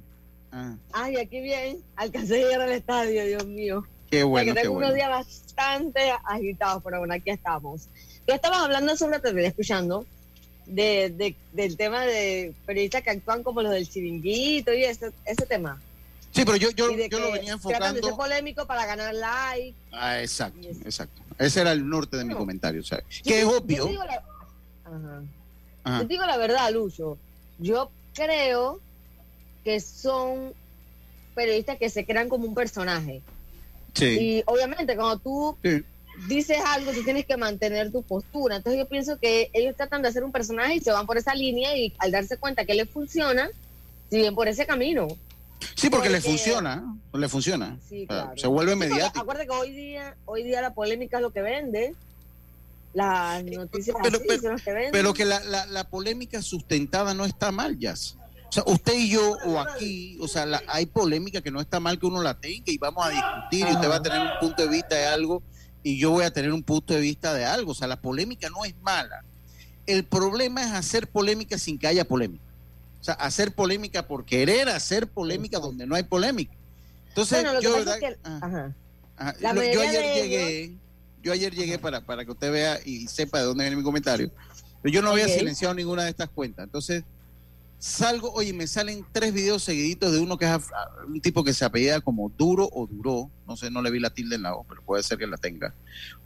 Ah. Ay, aquí bien. Alcancé a llegar al estadio, Dios mío. Qué bueno. que tengo unos días bastante agitados, pero bueno, aquí estamos. Ya estabas hablando sobre, te venía escuchando, de, del tema de periodistas que actúan como los del chiringuito y ese, ese tema. Sí, pero yo, yo, yo lo venía enfocando. Tratan de ser polémico para ganar like. Ah, exacto, exacto. Ese era el norte de mi comentario. Sea, que es obvio. Yo digo, la, Ajá. yo digo la verdad, Lucho. Yo creo que son periodistas que se crean como un personaje. Sí. Y obviamente cuando tú dices algo, tú tienes que mantener tu postura. Entonces yo pienso que ellos tratan de hacer un personaje y se van por esa línea y al darse cuenta que les funciona, siguen por ese camino. Sí, porque, le funciona, le funciona. Sí, claro. Se vuelve mediático. Acuérdate que hoy día, hoy día la polémica es lo que vende. Las noticias pero, así son que venden. Pero que la, la, la polémica sustentada no está mal, Jazz. O sea, usted y yo, o aquí, o sea, hay polémica que no está mal que uno la tenga y vamos a discutir y usted va a tener un punto de vista de algo y yo voy a tener un punto de vista de algo. O sea, la polémica no es mala. El problema es hacer polémica sin que haya polémica. O sea, hacer polémica por querer hacer polémica donde no hay polémica. Entonces, yo, yo ayer llegué, yo ayer llegué para, para que usted vea y sepa de dónde viene mi comentario. Pero yo no había silenciado ninguna de estas cuentas. Entonces, salgo, oye, me salen tres videos seguiditos de uno que es un tipo que se apellida como Duro o Duró, no sé, no le vi la tilde en la O, pero puede ser que la tenga.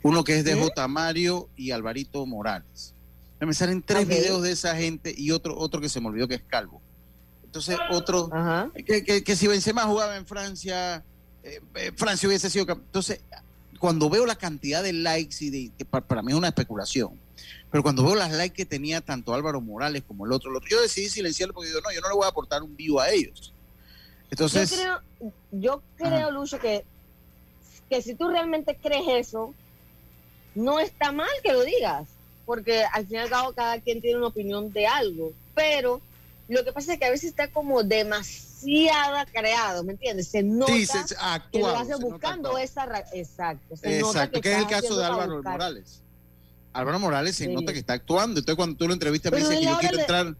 Uno que es de J. Mario y Alvarito Morales. Me salen tres videos de esa gente y otro, otro que se me olvidó que es Calvo. Entonces, otro, que, que, que, si Benzema jugaba en Francia, eh, eh, Francia hubiese sido... Entonces, cuando veo la cantidad de likes y de, que para mí es una especulación, pero cuando veo las likes que tenía tanto Álvaro Morales como el otro, el otro yo decidí silenciarlo porque digo, no, yo no le voy a aportar un vivo a ellos. Entonces. Yo creo, yo creo Lucho, que, que si tú realmente crees eso, no está mal que lo digas, porque al fin y al cabo cada quien tiene una opinión de algo, pero lo que pasa es que a veces está como demasiada creado, ¿me entiendes? Se nota sí, se, que lo hace buscando esa... Exacto. Se Exacto, que, es el caso de Álvaro Morales. Álvaro Morales se nota que está actuando. Entonces, cuando tú lo entrevistas, me dice que yo quiero entrar.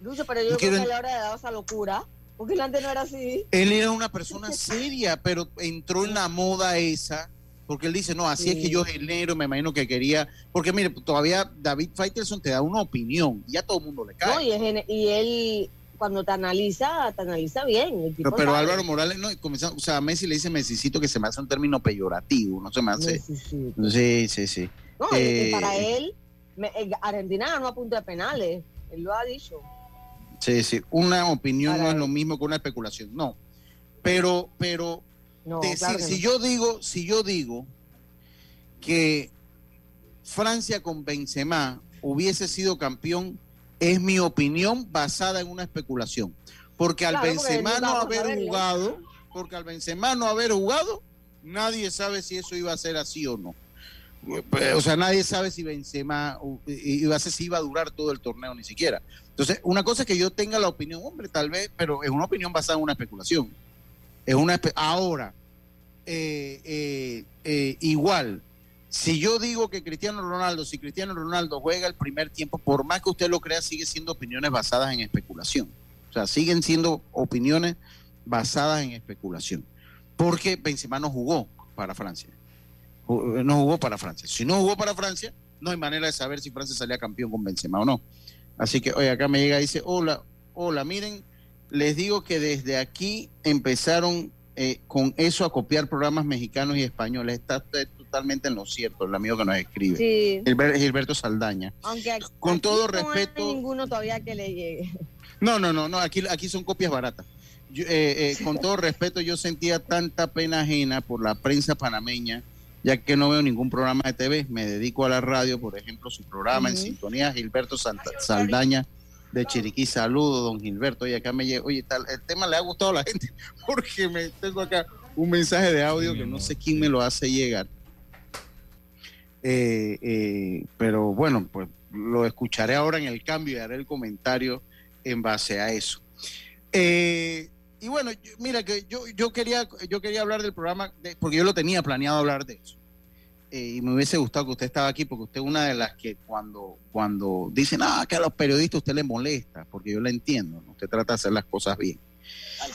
Lucho, pero yo, creo que a la hora de dar esa locura. Porque él antes no era así. Él era una persona seria, pero entró en la moda esa. Porque él dice, no, así es que yo genero, me imagino que quería. Porque mire, todavía David Faitelson te da una opinión y ya todo el mundo le cae. No, y, y él cuando te analiza, te analiza bien. pero, Álvaro Morales, no, o sea, a Messi le dice Messicito que se me hace un término peyorativo, no se me hace. Sí, sí, sí. No, eh, para él, eh, Argentina ganó a punto de penales, él lo ha dicho. Sí, sí, una opinión no es lo mismo que una especulación, no. Pero, pero, si, yo digo, si yo digo que Francia con Benzema hubiese sido campeón, es mi opinión basada en una especulación. Porque al Benzema no haber jugado, porque al Benzema no haber jugado, nadie sabe si eso iba a ser así o no. Pues, o sea, nadie sabe si Benzema iba a, si iba a durar todo el torneo ni siquiera. Entonces, una cosa es que yo tenga la opinión, hombre, tal vez, pero es una opinión basada en una especulación. Es una ahora eh, eh, eh, igual. Si yo digo que Cristiano Ronaldo, si Cristiano Ronaldo juega el primer tiempo, por más que usted lo crea, sigue siendo opiniones basadas en especulación. O sea, siguen siendo opiniones basadas en especulación. Porque Benzema no jugó para Francia no jugó para Francia. Si no jugó para Francia, no hay manera de saber si Francia salía campeón con Benzema o no. Así que, oye, acá me llega y dice, hola, hola, miren, les digo que desde aquí empezaron eh, con eso a copiar programas mexicanos y españoles. Está totalmente en lo cierto, el amigo que nos escribe. Sí. Gilberto Saldaña. Aunque con todo respeto. No hay ninguno todavía que le llegue. No, no, no, no, aquí, aquí son copias baratas. Eh, eh, con todo respeto, yo sentía tanta pena ajena por la prensa panameña ya que no veo ningún programa de TV, me dedico a la radio, por ejemplo, su programa en sintonía, Gilberto Saldaña de Chiriquí, saludo, don Gilberto, y acá me llega, oye, tal, el tema le ha gustado a la gente, porque me tengo acá un mensaje de audio que no sé quién me lo hace llegar. Eh, eh, pero bueno, pues lo escucharé ahora en el cambio y haré el comentario en base a eso. Eh, y bueno, mira que yo, yo quería yo quería hablar del programa porque yo lo tenía planeado hablar de eso. eh, y me hubiese gustado que usted estaba aquí, porque usted es una de las que cuando, cuando dicen, ah, que a los periodistas usted le molesta, porque yo la entiendo, ¿no? usted trata de hacer las cosas bien.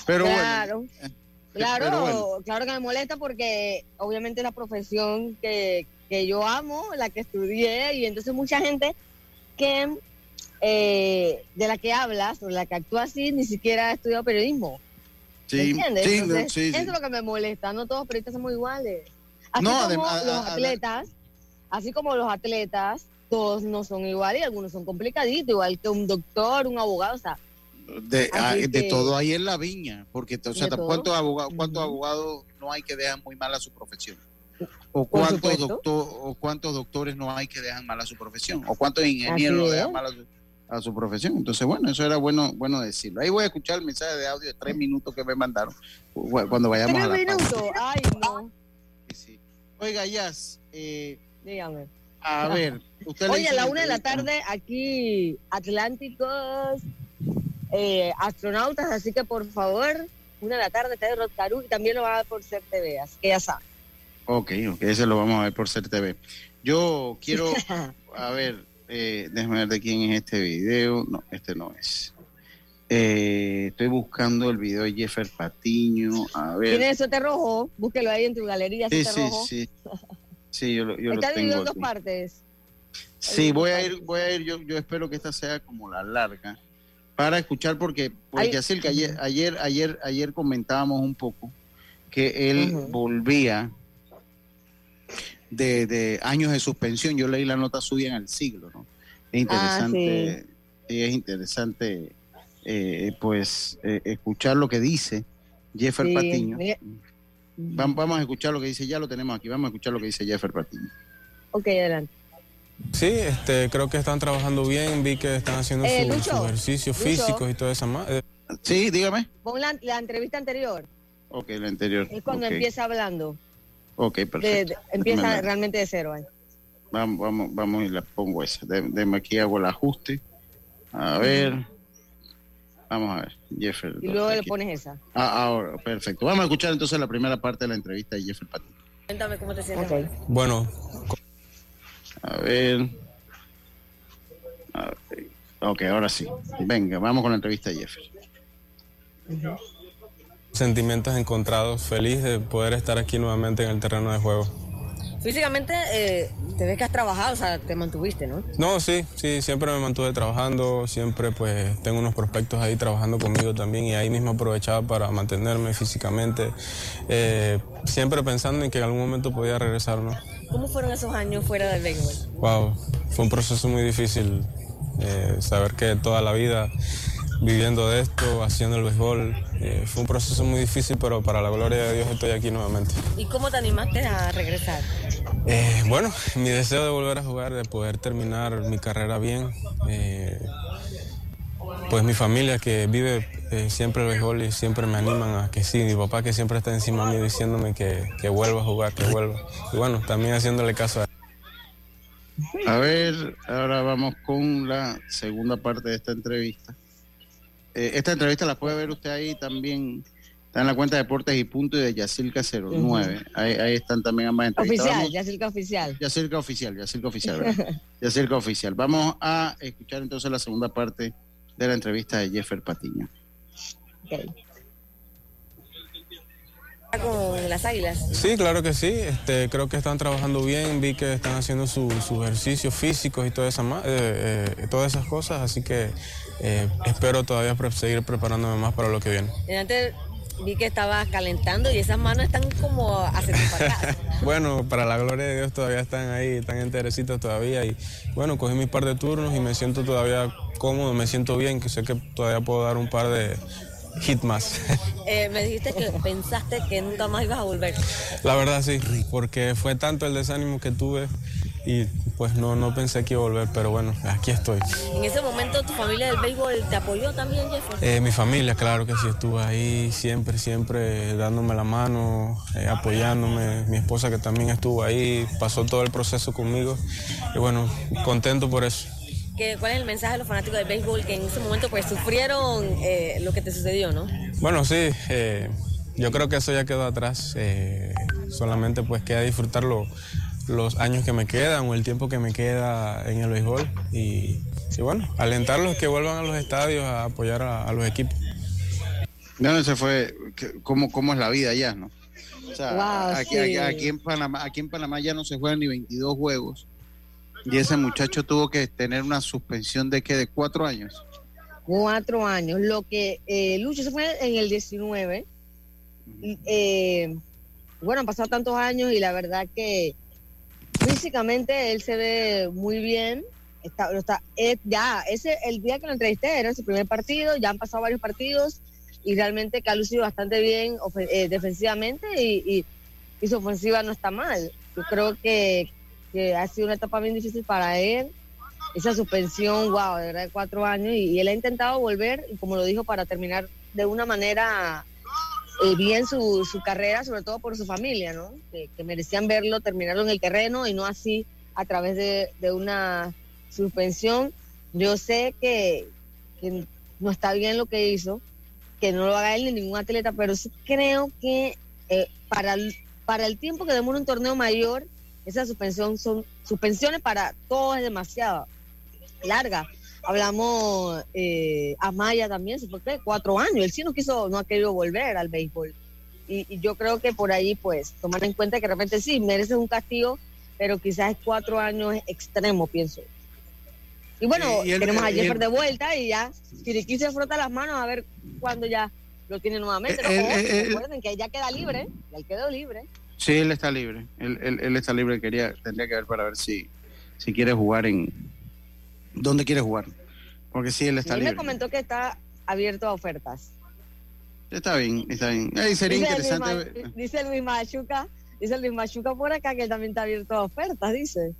Pero claro, bueno, eh, claro, pero bueno. claro que me molesta porque obviamente es la profesión que, que yo amo, la que estudié, y entonces mucha gente que eh, de la que hablas o de la que actúa así ni siquiera ha estudiado periodismo. ¿Me sí, entiendes? sí, Entonces, sí, sí. Eso es lo que me molesta. No todos los periodistas somos iguales. Así No, como además- los atletas, así como los atletas, todos no son iguales y algunos son complicaditos, igual que un doctor, un abogado, o sea, De, ah, de todo ahí en la viña, porque o sea. ¿cuántos abogados, cuántos abogados no hay que dejan muy mal a su profesión? ¿O cuántos, doctor, ¿O cuántos doctores no hay que dejan mal a su profesión? ¿O cuántos ingenieros dejan mal a su, a su profesión? Entonces, bueno, eso era bueno bueno decirlo. Ahí voy a escuchar el mensaje de audio de tres minutos que me mandaron cu- cuando vayamos a tres la pausa. minutos. Ay, no. Sí. Oiga, Jazz, eh, Dígame. a ver, usted Oye, a la una de la tarde aquí, Atlánticos, eh, astronautas, así que por favor, una de la tarde, está de Rod Caru y también lo va a dar por Ser TV, así que ya saben. Ok, ok, ese lo vamos a ver por Ser TV. Yo quiero, a ver, eh, déjame ver de quién es este video. No, este no es. Eh, estoy buscando el video de Jeffer Patiño. A Tiene ver. el suéter rojo, búsquelo ahí en tu galería, Sí, sí, rojo. sí. Sí, yo lo, yo lo Está dividido tengo en dos partes. Sí, voy a ir, voy a ir, yo, yo espero que esta sea como la larga para escuchar porque pues Ay. Yacil, que ayer, ayer, ayer, ayer comentábamos un poco que él volvía de, de años de suspensión. Yo leí la nota suya en el siglo, ¿no? Es Ah, interesante, sí, es interesante eh, pues eh, escuchar lo que dice Jeffer Sí, Patiño. Vam- Vamos a escuchar lo que dice, ya lo tenemos aquí, vamos a escuchar lo que dice Jeffer Patiño. Ok, adelante. Sí, este, creo que están trabajando bien, vi que están haciendo Eh, su- sus ejercicios Lucho. físicos y toda esa más. Sí, dígame. Pon la, la entrevista anterior, Ok, la anterior. es cuando empieza hablando. Ok, perfecto. de- empieza Déjame- realmente de cero. ahí. Vamos, vamos, vamos y la pongo esa. De, déjame aquí hago el ajuste. A ver. Vamos a ver. Jeffer. Y luego le pones esa. Ah, ahora, perfecto. Vamos a escuchar entonces la primera parte de la entrevista de Jeffer Patiño. Cuéntame cómo te sientes. Bueno, A ver. A ver. Ok, ahora sí. Venga, vamos con la entrevista de Jeffer. Sentimientos encontrados, feliz de poder estar aquí nuevamente en el terreno de juego. Físicamente, eh, te ves que has trabajado, o sea, te mantuviste, ¿no? No, sí, sí, siempre me mantuve trabajando, siempre pues tengo unos prospectos ahí trabajando conmigo también y ahí mismo aprovechaba para mantenerme físicamente, eh, siempre pensando en que en algún momento podía regresar, ¿no? ¿Cómo fueron esos años fuera del béisbol? Wow, fue un proceso muy difícil, eh, saber que toda la vida viviendo de esto, haciendo el béisbol, eh, fue un proceso muy difícil, pero para la gloria de Dios estoy aquí nuevamente. ¿Y cómo te animaste a regresar? Eh, bueno, mi deseo de volver a jugar, de poder terminar mi carrera bien. eh, pues mi familia que vive eh, siempre el béisbol y siempre me animan a que sí, mi papá que siempre está encima mío diciéndome que, que vuelva a jugar, que vuelva. Y bueno, también haciéndole caso a A ver, ahora vamos con la segunda parte de esta entrevista. Eh, esta entrevista la puede ver usted ahí también. Está en la cuenta de Deportes y Punto y de Yacilca 09. ahí, ahí están también ambas entrevistas. Oficial, Vamos- ya cerca oficial. Yacirca oficial, Yacirca oficial, ¿verdad? Yacirca oficial. Vamos a escuchar entonces la segunda parte de la entrevista de Jeffer Patiño. Con las águilas. Sí, claro que sí. Este, creo que están trabajando bien. Vi que están haciendo su- sus ejercicios físicos y eh, eh, todas esas cosas. Así que eh, espero todavía seguir preparándome más para lo que viene. Y antes vi que estabas calentando y esas manos están como hacia. Bueno, para la gloria de Dios todavía están ahí, están enterecitos todavía. Y bueno, cogí mis par de turnos y me siento todavía cómodo, me siento bien, que sé que todavía puedo dar un par de hit más. Eh, me dijiste que pensaste que nunca más ibas a volver. La verdad sí, porque fue tanto el desánimo que tuve y pues no, no pensé que iba a volver, pero bueno, aquí estoy. En ese momento tu familia del béisbol te apoyó también, Jefferson. Eh, mi familia, claro que sí, estuvo ahí siempre, siempre dándome la mano, eh, apoyándome. Mi esposa que también estuvo ahí, pasó todo el proceso conmigo. Y bueno, contento por eso. ¿Qué- ¿Cuál es el mensaje de los fanáticos del béisbol que en ese momento pues sufrieron eh, lo que te sucedió, no? Bueno, sí, eh, yo creo que eso ya quedó atrás. solamente pues queda disfrutar lo, los años que me quedan o el tiempo que me queda en el béisbol. Y, bueno, alentarlos que vuelvan a los estadios a apoyar a, los equipos. No, se fue, ¿cómo, cómo es la vida ya, no? O sea, aquí, en Panamá, aquí en Panamá ya no se juegan ni 22 juegos. Y ese muchacho tuvo que tener una suspensión de que de cuatro años. Cuatro años. Lo que eh, Lucho se fue en el 19. Eh, bueno, han pasado tantos años y la verdad que físicamente él se ve muy bien. Está, está, eh, ya, ese el día que lo entrevisté era su primer partido, ya han pasado varios partidos y realmente que ha lucido bastante bien eh, defensivamente y, y, su ofensiva no está mal. Yo creo que, que ha sido una etapa bien difícil para él esa suspensión, wow, de verdad, de cuatro años, y, él ha intentado volver, y como lo dijo, para terminar de una manera eh, bien su, su, carrera, sobre todo por su familia, ¿no? Que, merecían verlo, terminarlo en el terreno y no así a través de, de una suspensión. Yo sé que, que, no está bien lo que hizo, que no lo haga él ni ningún atleta, pero sí creo que eh, para, para el tiempo que demora un torneo mayor, esa suspensión son suspensiones para todos es demasiado larga. Hablamos eh, a Maya también, se fue cuatro años. Él sí no quiso, no ha querido volver al béisbol. Y, yo creo que por ahí, pues, tomar en cuenta que de repente sí, merece un castigo, pero quizás cuatro años extremo, pienso. Y bueno, tenemos a Jeffer de vuelta y ya Chiriquí se frota las manos a ver cuándo ya lo tiene nuevamente. recuerden que ya queda libre, ya él quedó libre. Sí, él está libre. Él, él, está libre. Quería, tendría que ver para ver si, si quiere jugar en, dónde quiere jugar. Porque sí, él está libre. me comentó que está abierto a ofertas. Está bien, está bien. sería interesante. dice Luis Machuca, dice Luis Machuca por acá que él también está abierto a ofertas, dice.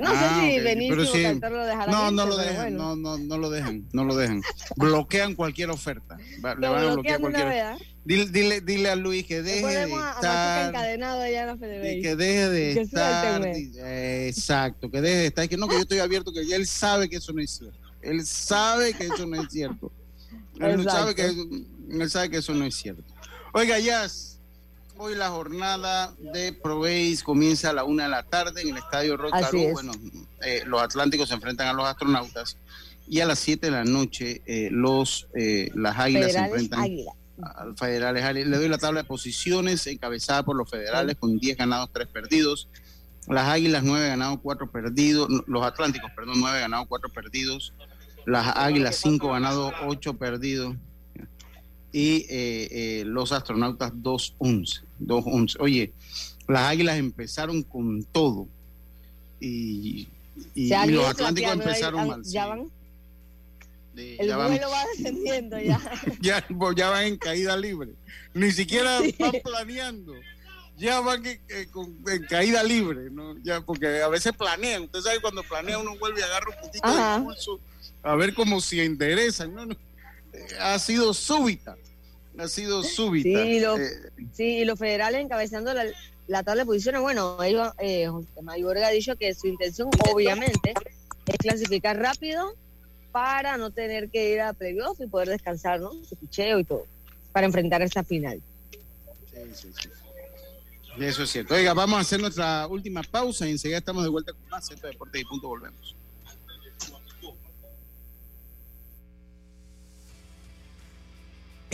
No sé ah, si Benicio lo dejará No, no lo dejan, no, no, no lo dejan, no lo dejan. bloquean cualquier oferta. le van a bloquear cualquier Dile, dile, dile, a Luis que deje de estar. encadenado allá en la que deje de estar. exacto, que deje de estar. Que no, que yo estoy abierto, que él sabe que eso no es cierto. Él sabe que eso no es cierto. Él sabe, que, él sabe que eso no es cierto. Oiga, Jazz, hoy la jornada de Proveis comienza a la una de la tarde en el estadio Rotarú. Bueno, eh, los Atlánticos se enfrentan a los astronautas y a las siete de la noche eh, los eh, las águilas se enfrentan al Federales. Le doy la tabla de posiciones encabezada por los federales con 10 ganados, 3 perdidos. Las Águilas, 9 ganados, 4 perdidos. Los Atlánticos, perdón, 9 ganados, 4 perdidos. Las Águilas, 5 ganados, 8 perdidos. Y eh, eh, los astronautas, 2-11. 2-11. Oye, las Águilas empezaron con todo. Y, y, los Atlánticos empezaron mal. Ya van el vuelo va descendiendo ya. ya. ya. van en caída libre. Ni siquiera van planeando. Ya van en, caída libre, ¿no? Ya, porque a veces planean. Usted sabe cuando planea uno vuelve y agarra un poquito de impulso a ver cómo si enderezan. ¿no? Ha sido súbita. Ha sido súbita. Sí, eh, sí, y los federales encabezando la, la tabla de posiciones. Bueno, ellos, eh, José Mayorga ha dicho que su intención, obviamente, es clasificar rápido para no tener que ir a playoff y poder descansar, ¿no? Su picheo y todo, para enfrentar esta final. Sí, sí, sí. Eso es cierto. Oiga, vamos a hacer nuestra última pausa y enseguida estamos de vuelta con más Centro Deportes y punto volvemos.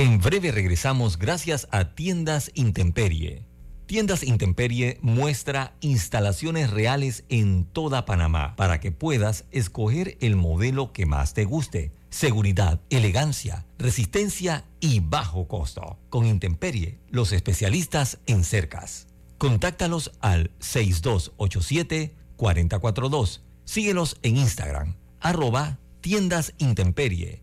En breve regresamos gracias a Tiendas Intemperie Tiendas Intemperie muestra instalaciones reales en toda Panamá para que puedas escoger el modelo que más te guste. Seguridad, elegancia, resistencia y bajo costo. Con Intemperie, los especialistas en cercas. Contáctalos al 6287-442. Síguelos en Instagram, arroba tiendas Intemperie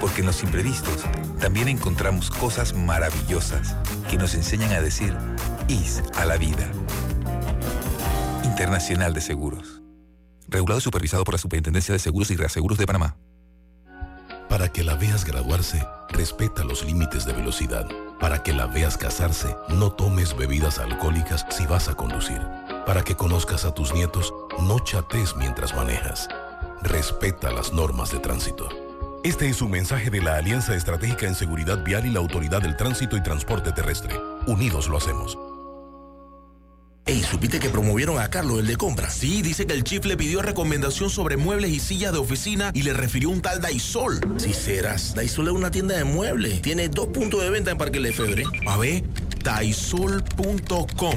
Porque en los imprevistos también encontramos cosas maravillosas que nos enseñan a decir IS a la vida. Internacional de Seguros regulado y supervisado por la Superintendencia de Seguros y Reaseguros de Panamá. Para que la veas graduarse, respeta los límites de velocidad. Para que la veas casarse, no tomes bebidas alcohólicas si vas a conducir. Para que conozcas a tus nietos, no chates mientras manejas. Respeta las normas de tránsito. Este es un mensaje de la Alianza Estratégica en Seguridad Vial y la Autoridad del Tránsito y Transporte Terrestre. Unidos lo hacemos. Ey, ¿supiste que promovieron a Carlos, el de compra? Sí, dice que el chief le pidió recomendación sobre muebles y sillas de oficina y le refirió un tal Daisol. Si serás, Daisol es una tienda de muebles. Tiene dos puntos de venta en Parque Lefebvre. A ver, daisol.com.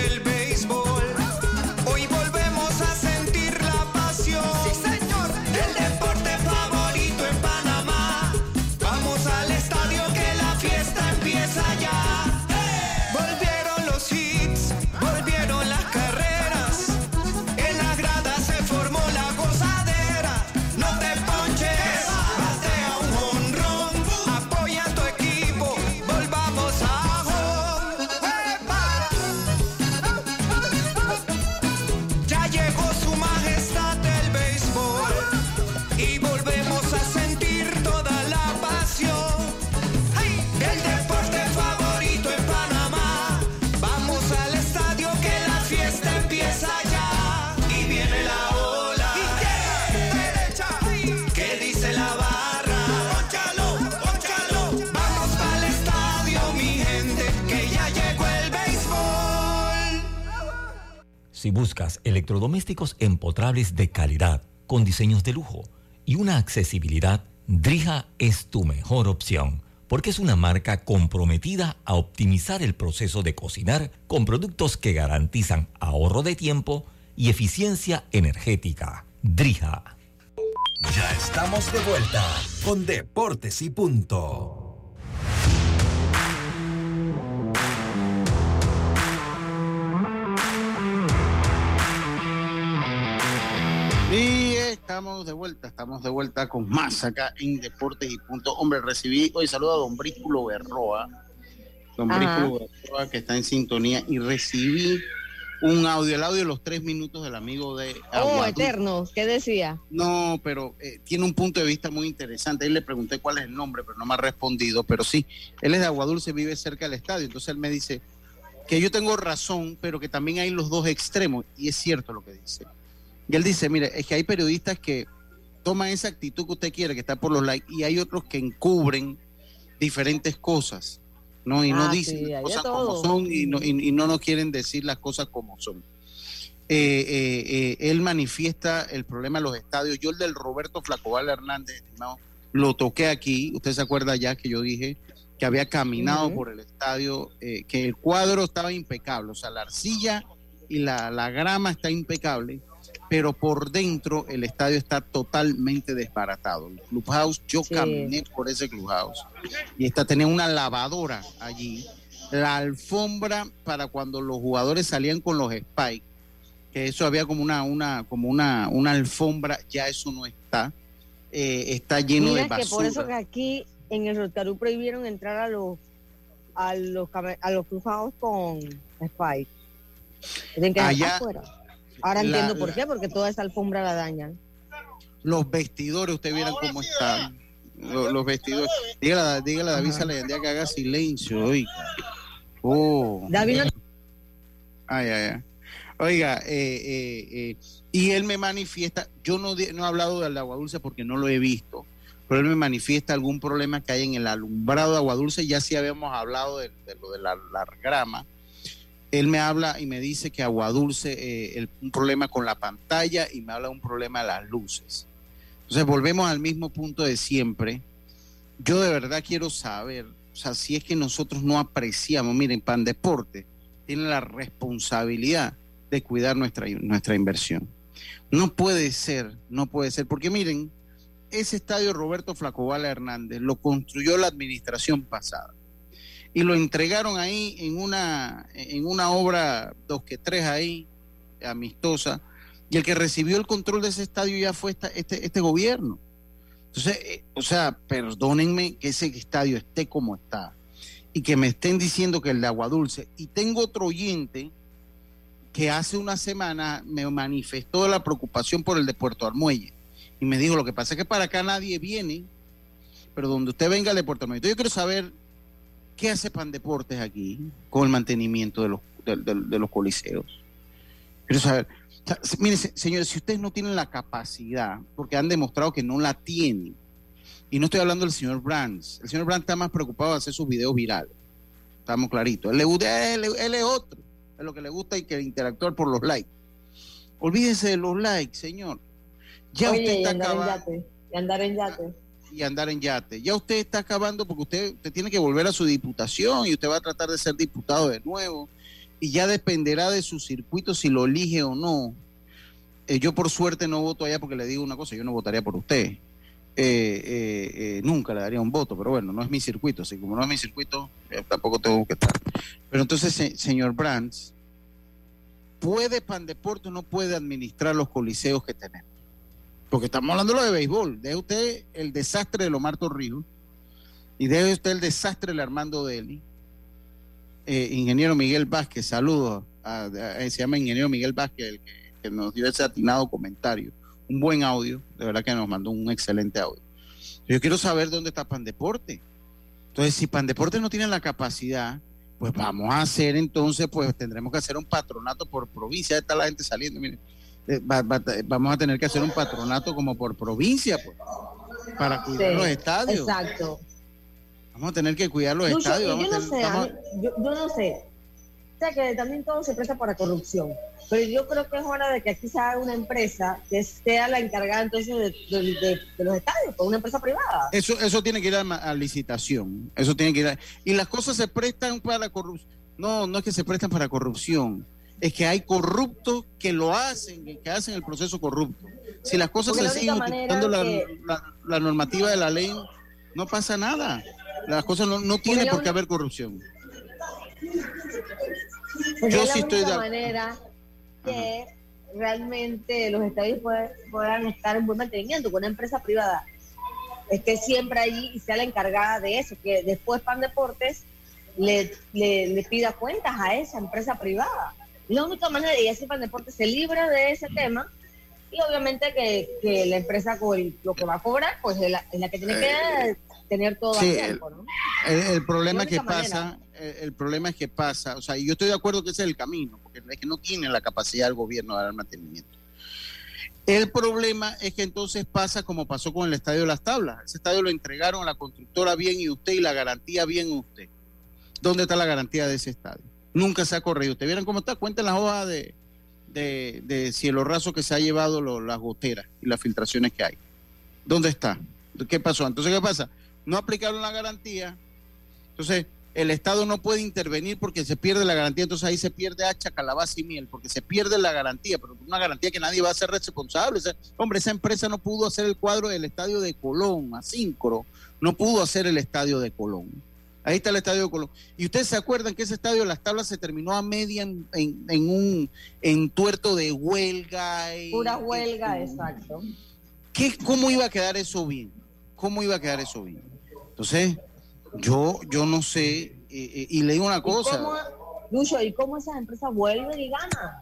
electrodomésticos empotrables de calidad, con diseños de lujo y una accesibilidad, Drija es tu mejor opción, porque es una marca comprometida a optimizar el proceso de cocinar con productos que garantizan ahorro de tiempo y eficiencia energética. Drija. Ya estamos de vuelta con Deportes y Punto. Estamos de vuelta, estamos de vuelta con más acá en Deportes y Punto. Hombre, recibí hoy saludo a Don Brículo Berroa, Don Ajá. Brículo Berroa que está en sintonía y recibí un audio, el audio de los tres minutos del amigo de Oh, eterno. ¿Qué decía? No, pero eh, tiene un punto de vista muy interesante. Ahí le pregunté cuál es el nombre, pero no me ha respondido. Pero sí, él es de Aguadulce, vive cerca del estadio. Entonces él me dice que yo tengo razón, pero que también hay los dos extremos. Y es cierto lo que dice. Y él dice, mire, es que hay periodistas que toman esa actitud que usted quiere, que está por los likes, y hay otros que encubren diferentes cosas, ¿no? Y no Ah, dicen sí, las cosas como son y no, y- y no nos quieren decir las cosas como son. Eh, eh, eh, él manifiesta el problema de los estadios. Yo el del Roberto Flacobal Hernández, estimado, lo toqué aquí. Usted se acuerda ya que yo dije que había caminado por el estadio, que el cuadro estaba impecable, o sea, la arcilla y la, la grama está impecable, pero por dentro el estadio está totalmente desbaratado. El clubhouse, yo Sí. caminé por ese clubhouse y está tenía una lavadora allí, la alfombra para cuando los jugadores salían con los spikes, que eso había como una, una, como una, una alfombra, ya eso no está. Eh, está lleno Mira de que por basura. eso que aquí en el Rotarú prohibieron entrar a los a los a los con Spike. Tienen que dejar Allá, afuera. Ahora la- entiendo por la- qué, porque toda esa alfombra la dañan. los vestidores, ustedes vieran cómo están. Los, los vestidores. Dígale, a- dígale a David. Salayandía que haga silencio, oiga. Oh. David Ay, ay, ay. Oiga, eh, eh, eh, y él me manifiesta, yo no, no he hablado del agua dulce porque no lo he visto, pero él me manifiesta algún problema que hay en el alumbrado de agua dulce, ya sí habíamos hablado de, de lo de la, la grama. Él me habla y me dice que agua dulce, eh, el- un problema con la pantalla y me habla de un problema de las luces. Entonces volvemos al mismo punto de siempre. Yo de verdad quiero saber, o sea, si es que nosotros no apreciamos, miren, Pan Deporte tiene la responsabilidad de cuidar nuestra, nuestra inversión. No puede ser, no puede ser, porque miren, ese estadio Roberto Flacobala Hernández lo construyó la administración pasada y lo entregaron ahí en una, en una obra dos que tres ahí, amistosa, y el que recibió el control de ese estadio ya fue esta- este, este gobierno. Entonces, eh, o sea, perdónenme que ese estadio esté como está y que me estén diciendo que el de Agua Dulce. Y tengo otro oyente que hace una semana me manifestó la preocupación por el de Puerto Armuelle y me dijo, lo que pasa es que para acá nadie viene, pero donde usted venga el de Puerto Armuelle. Entonces, yo quiero saber qué hace Pan Deportes aquí con el mantenimiento de los, de, de- de los coliseos. Quiero saber, o sea, se- señores, si ustedes no tienen la capacidad, porque han demostrado que no la tienen, y no estoy hablando del señor Brands, el señor Brands está más preocupado de hacer sus videos virales, estamos claritos, él, él, él es otro, es lo que le gusta y que interactuar por los likes. Olvídese de los likes, señor. Ya Oye, usted está acabando y andar en yate. Y andar en yate. Ya usted está acabando porque usted, usted tiene que volver a su diputación y usted va a tratar de ser diputado de nuevo y ya dependerá de su circuito si lo elige o no. Eh, yo por suerte no voto allá porque le digo una cosa, yo no votaría por usted. Eh, eh, nunca le daría un voto, pero bueno, no es mi circuito, así como no es mi circuito, tampoco tengo que estar. Pero entonces, se- señor Brands, ¿puede Pandeporte o no puede administrar los coliseos que tenemos? Porque estamos hablando de béisbol. Deje usted el desastre de Lomar Torrijos y deje usted el desastre de Armando Deli. Eh, ingeniero Miguel Vázquez, saludos. se llama Ingeniero Miguel Vázquez, el que, que nos dio ese atinado comentario. Un buen audio, de verdad que nos mandó un excelente audio. Yo quiero saber dónde está Pandeporte. Entonces, si Pandeporte no tiene la capacidad, pues vamos a hacer entonces, pues tendremos que hacer un patronato por provincia. Está la gente saliendo, miren. Eh, va- va- vamos a tener que hacer un patronato como por provincia, pues, para cuidar Sí, los estadios. Exacto. Vamos a tener que cuidar los Lucho, estadios. vamos yo no tener- sé, a vamos mí- yo, yo no sé. O sea que también todo se presta para corrupción. Pero yo creo que es hora de que aquí se haga una empresa que sea la encargada entonces de, de- de- de los estadios, pues una empresa privada. Eso, eso tiene que ir a, licitación. Eso tiene que ir a- y las cosas se prestan para corrupción. No, no es que se prestan para corrupción. Es que hay corruptos que lo hacen, que, hacen el proceso corrupto. Si las cosas Porque se la siguen única utilizando la, que- la- la normativa de la ley, no pasa nada. Las cosas no, no tiene por qué única- haber corrupción. Porque Yo es la sí estoy única de- manera que realmente los estadios puedan, puedan estar en buen mantenimiento con una empresa privada. Esté siempre allí y sea la encargada de eso, que después Pan Deportes le, le, le pida cuentas a esa empresa privada. La única manera, y así Pan Deportes se libra de ese tema, y obviamente que, que la empresa con lo que va a cobrar, pues es la, es la que tiene que tener todo Sí, a tiempo, ¿no? El, el problema que pasa, el, el problema es que pasa, o sea, y yo estoy de acuerdo que ese es el camino, porque es que no tiene la capacidad del gobierno de dar mantenimiento. El problema es que entonces pasa como pasó con el Estadio de las Tablas. Ese estadio lo entregaron a la constructora bien y usted y la garantía bien usted. ¿Dónde está la garantía de ese estadio? Nunca se ha corrido. ¿Ustedes vieron cómo está? Cuenten las hojas de, de, de cielo raso que se ha llevado las goteras y las filtraciones que hay. ¿Dónde está? ¿Qué pasó? Entonces, ¿qué pasa? No aplicaron la garantía. Entonces, el Estado no puede intervenir porque se pierde la garantía. Entonces, ahí se pierde hacha, calabaza y miel, porque se pierde la garantía, pero una garantía que nadie va a ser responsable. Hombre, esa empresa no pudo hacer el cuadro del estadio de Colón, Asíncro, no pudo hacer el estadio de Colón. Ahí está el estadio de Colón. Y ustedes se acuerdan que ese estadio, las tablas se terminó a media en, en- en un en tuerto de huelga. y- Pura huelga, exacto. ¿Qué, ¿Cómo iba a quedar eso bien? ¿Cómo iba a quedar eso bien? Entonces, yo, yo no sé, eh, eh, y le digo una ¿Y cosa, cómo, Lucho, ¿y cómo esas empresas vuelven y ganan?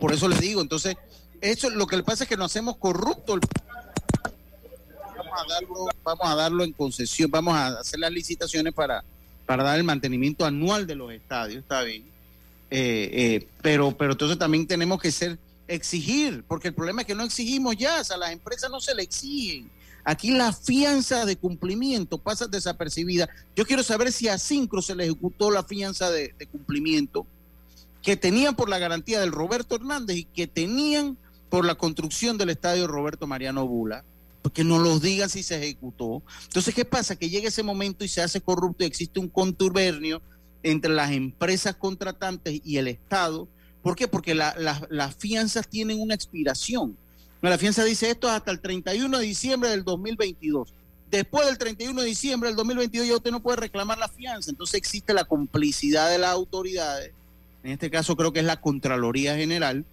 por eso le digo, entonces, eso lo que le pasa es que nos hacemos corruptos. Vamos a darlo, vamos a darlo en concesión, vamos a hacer las licitaciones para, para dar el mantenimiento anual de los estadios, está bien. Eh, eh, pero, pero entonces también tenemos que ser, exigir, porque el problema es que no exigimos ya, o sea, las empresas no se le exigen. Aquí la fianza de cumplimiento pasa desapercibida. Yo quiero saber si a Sincro se le ejecutó la fianza de cumplimiento que tenían por la garantía del Roberto Hernández y que tenían por la construcción del estadio Roberto Mariano Bula, porque no los digan si se ejecutó. Entonces, ¿qué pasa? Que llega ese momento y se hace corrupto y existe un contubernio entre las empresas contratantes y el Estado. ¿Por qué? Porque la- la- las fianzas tienen una expiración. La fianza dice esto hasta el 31 de diciembre del 2022. Después del 31 de diciembre del 2022 ya usted no puede reclamar la fianza. Entonces existe la complicidad de las autoridades. En este caso creo que es la Contraloría General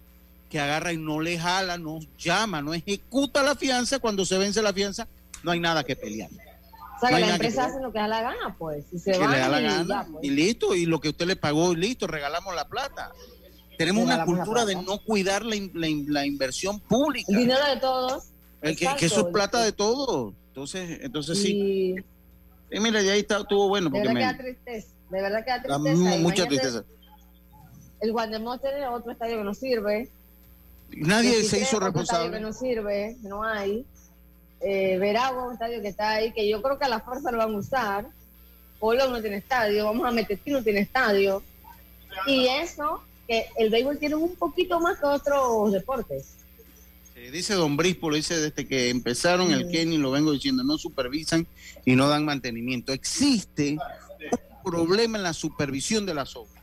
que agarra y no le jala, no llama, no ejecuta la fianza. Cuando se vence la fianza, no hay nada que pelear. O sea, No que la que empresa hace lo que da la gana, pues. Y se que van le da la y gana ya, pues. y listo, y lo que usted le pagó, y listo, regalamos la plata. Tenemos una cultura de no cuidar la, in- la in- la inversión pública. El dinero de todos. El que, eso es plata de todos. Entonces, entonces sí. Y Y mira, ya ahí está, estuvo bueno. de Porque verdad que da tristeza. De verdad que da da tristeza. Y mucha tristeza. El Guatemala tiene otro estadio que no sirve. Nadie se 23, hizo responsable. que no sirve, no hay. Eh, Veragua, un estadio que está ahí, que yo creo que a la fuerza lo van a usar. Polo no tiene estadio, vamos a meter no tiene estadio. Y eso, que el béisbol tiene un poquito más que otros deportes. Eh, Dice Don Brispo, lo dice desde que empezaron el Mm. Kenny, lo vengo diciendo, no supervisan y no dan mantenimiento. Existe un problema en la supervisión de las obras.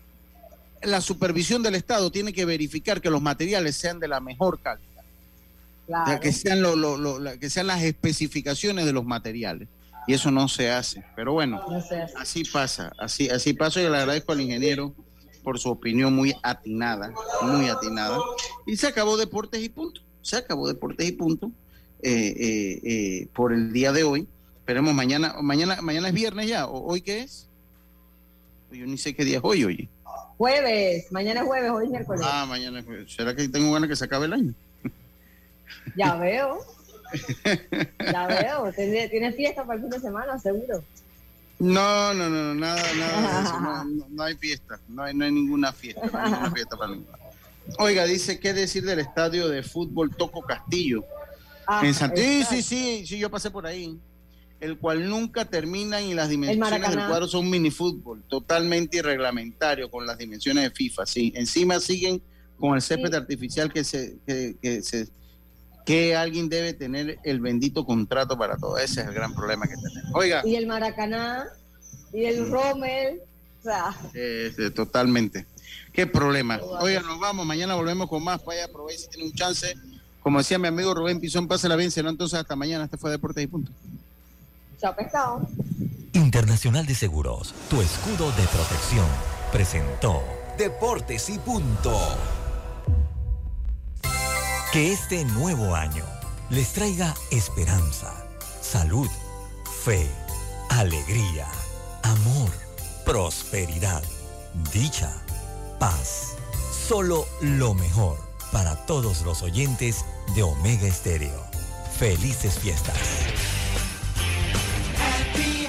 La supervisión del Estado tiene que verificar que los materiales sean de la mejor calidad. O sea, Claro. que sean lo- lo- lo- la- que sean las especificaciones de los materiales. Y eso no se hace. Pero bueno No así pasa así así pasa. Y le agradezco al ingeniero por su opinión muy atinada muy atinada. Y se acabó deportes y punto. Se acabó deportes y punto eh, eh, eh, por el día de hoy. Esperemos mañana mañana mañana es viernes ya. ¿O- hoy qué es yo ni sé qué día es hoy oye Jueves, mañana es jueves, hoy es miércoles. ah mañana es jueves. será que tengo ganas que se acabe el año Ya veo. Ya veo. Tiene, tiene fiesta para el fin de semana, seguro. No, no, no, no, nada, nada de eso. No, no- no hay fiesta. No hay, no hay ninguna fiesta. No hay ninguna fiesta para ninguna. Oiga, dice, ¿qué decir del estadio de fútbol Toco Castillo? Ah, en San- Sí, sí, sí, sí, yo pasé por ahí. El cual nunca termina y las dimensiones del cuadro son minifútbol, totalmente irreglamentario con las dimensiones de FIFA. Sí, encima siguen con el césped Sí. artificial que se, que, que se que alguien debe tener el bendito contrato para todo. Ese es el gran problema que tenemos. Oiga, Y el Maracaná, y el Rommel. O sea, Este, totalmente. Qué problema. Oiga, nos vamos. Mañana volvemos con más. Vaya, aproveche si tiene un chance. Como decía mi amigo Rubén Pizón, pásela bien. Será entonces hasta mañana. Este fue Deportes y Punto. Chao pescado. Internacional de Seguros, tu escudo de protección, presentó Deportes y punto. que este nuevo año les traiga esperanza, salud, fe, alegría, amor, prosperidad, dicha, paz. Solo lo mejor para todos los oyentes de Omega Estéreo. Felices fiestas. happy.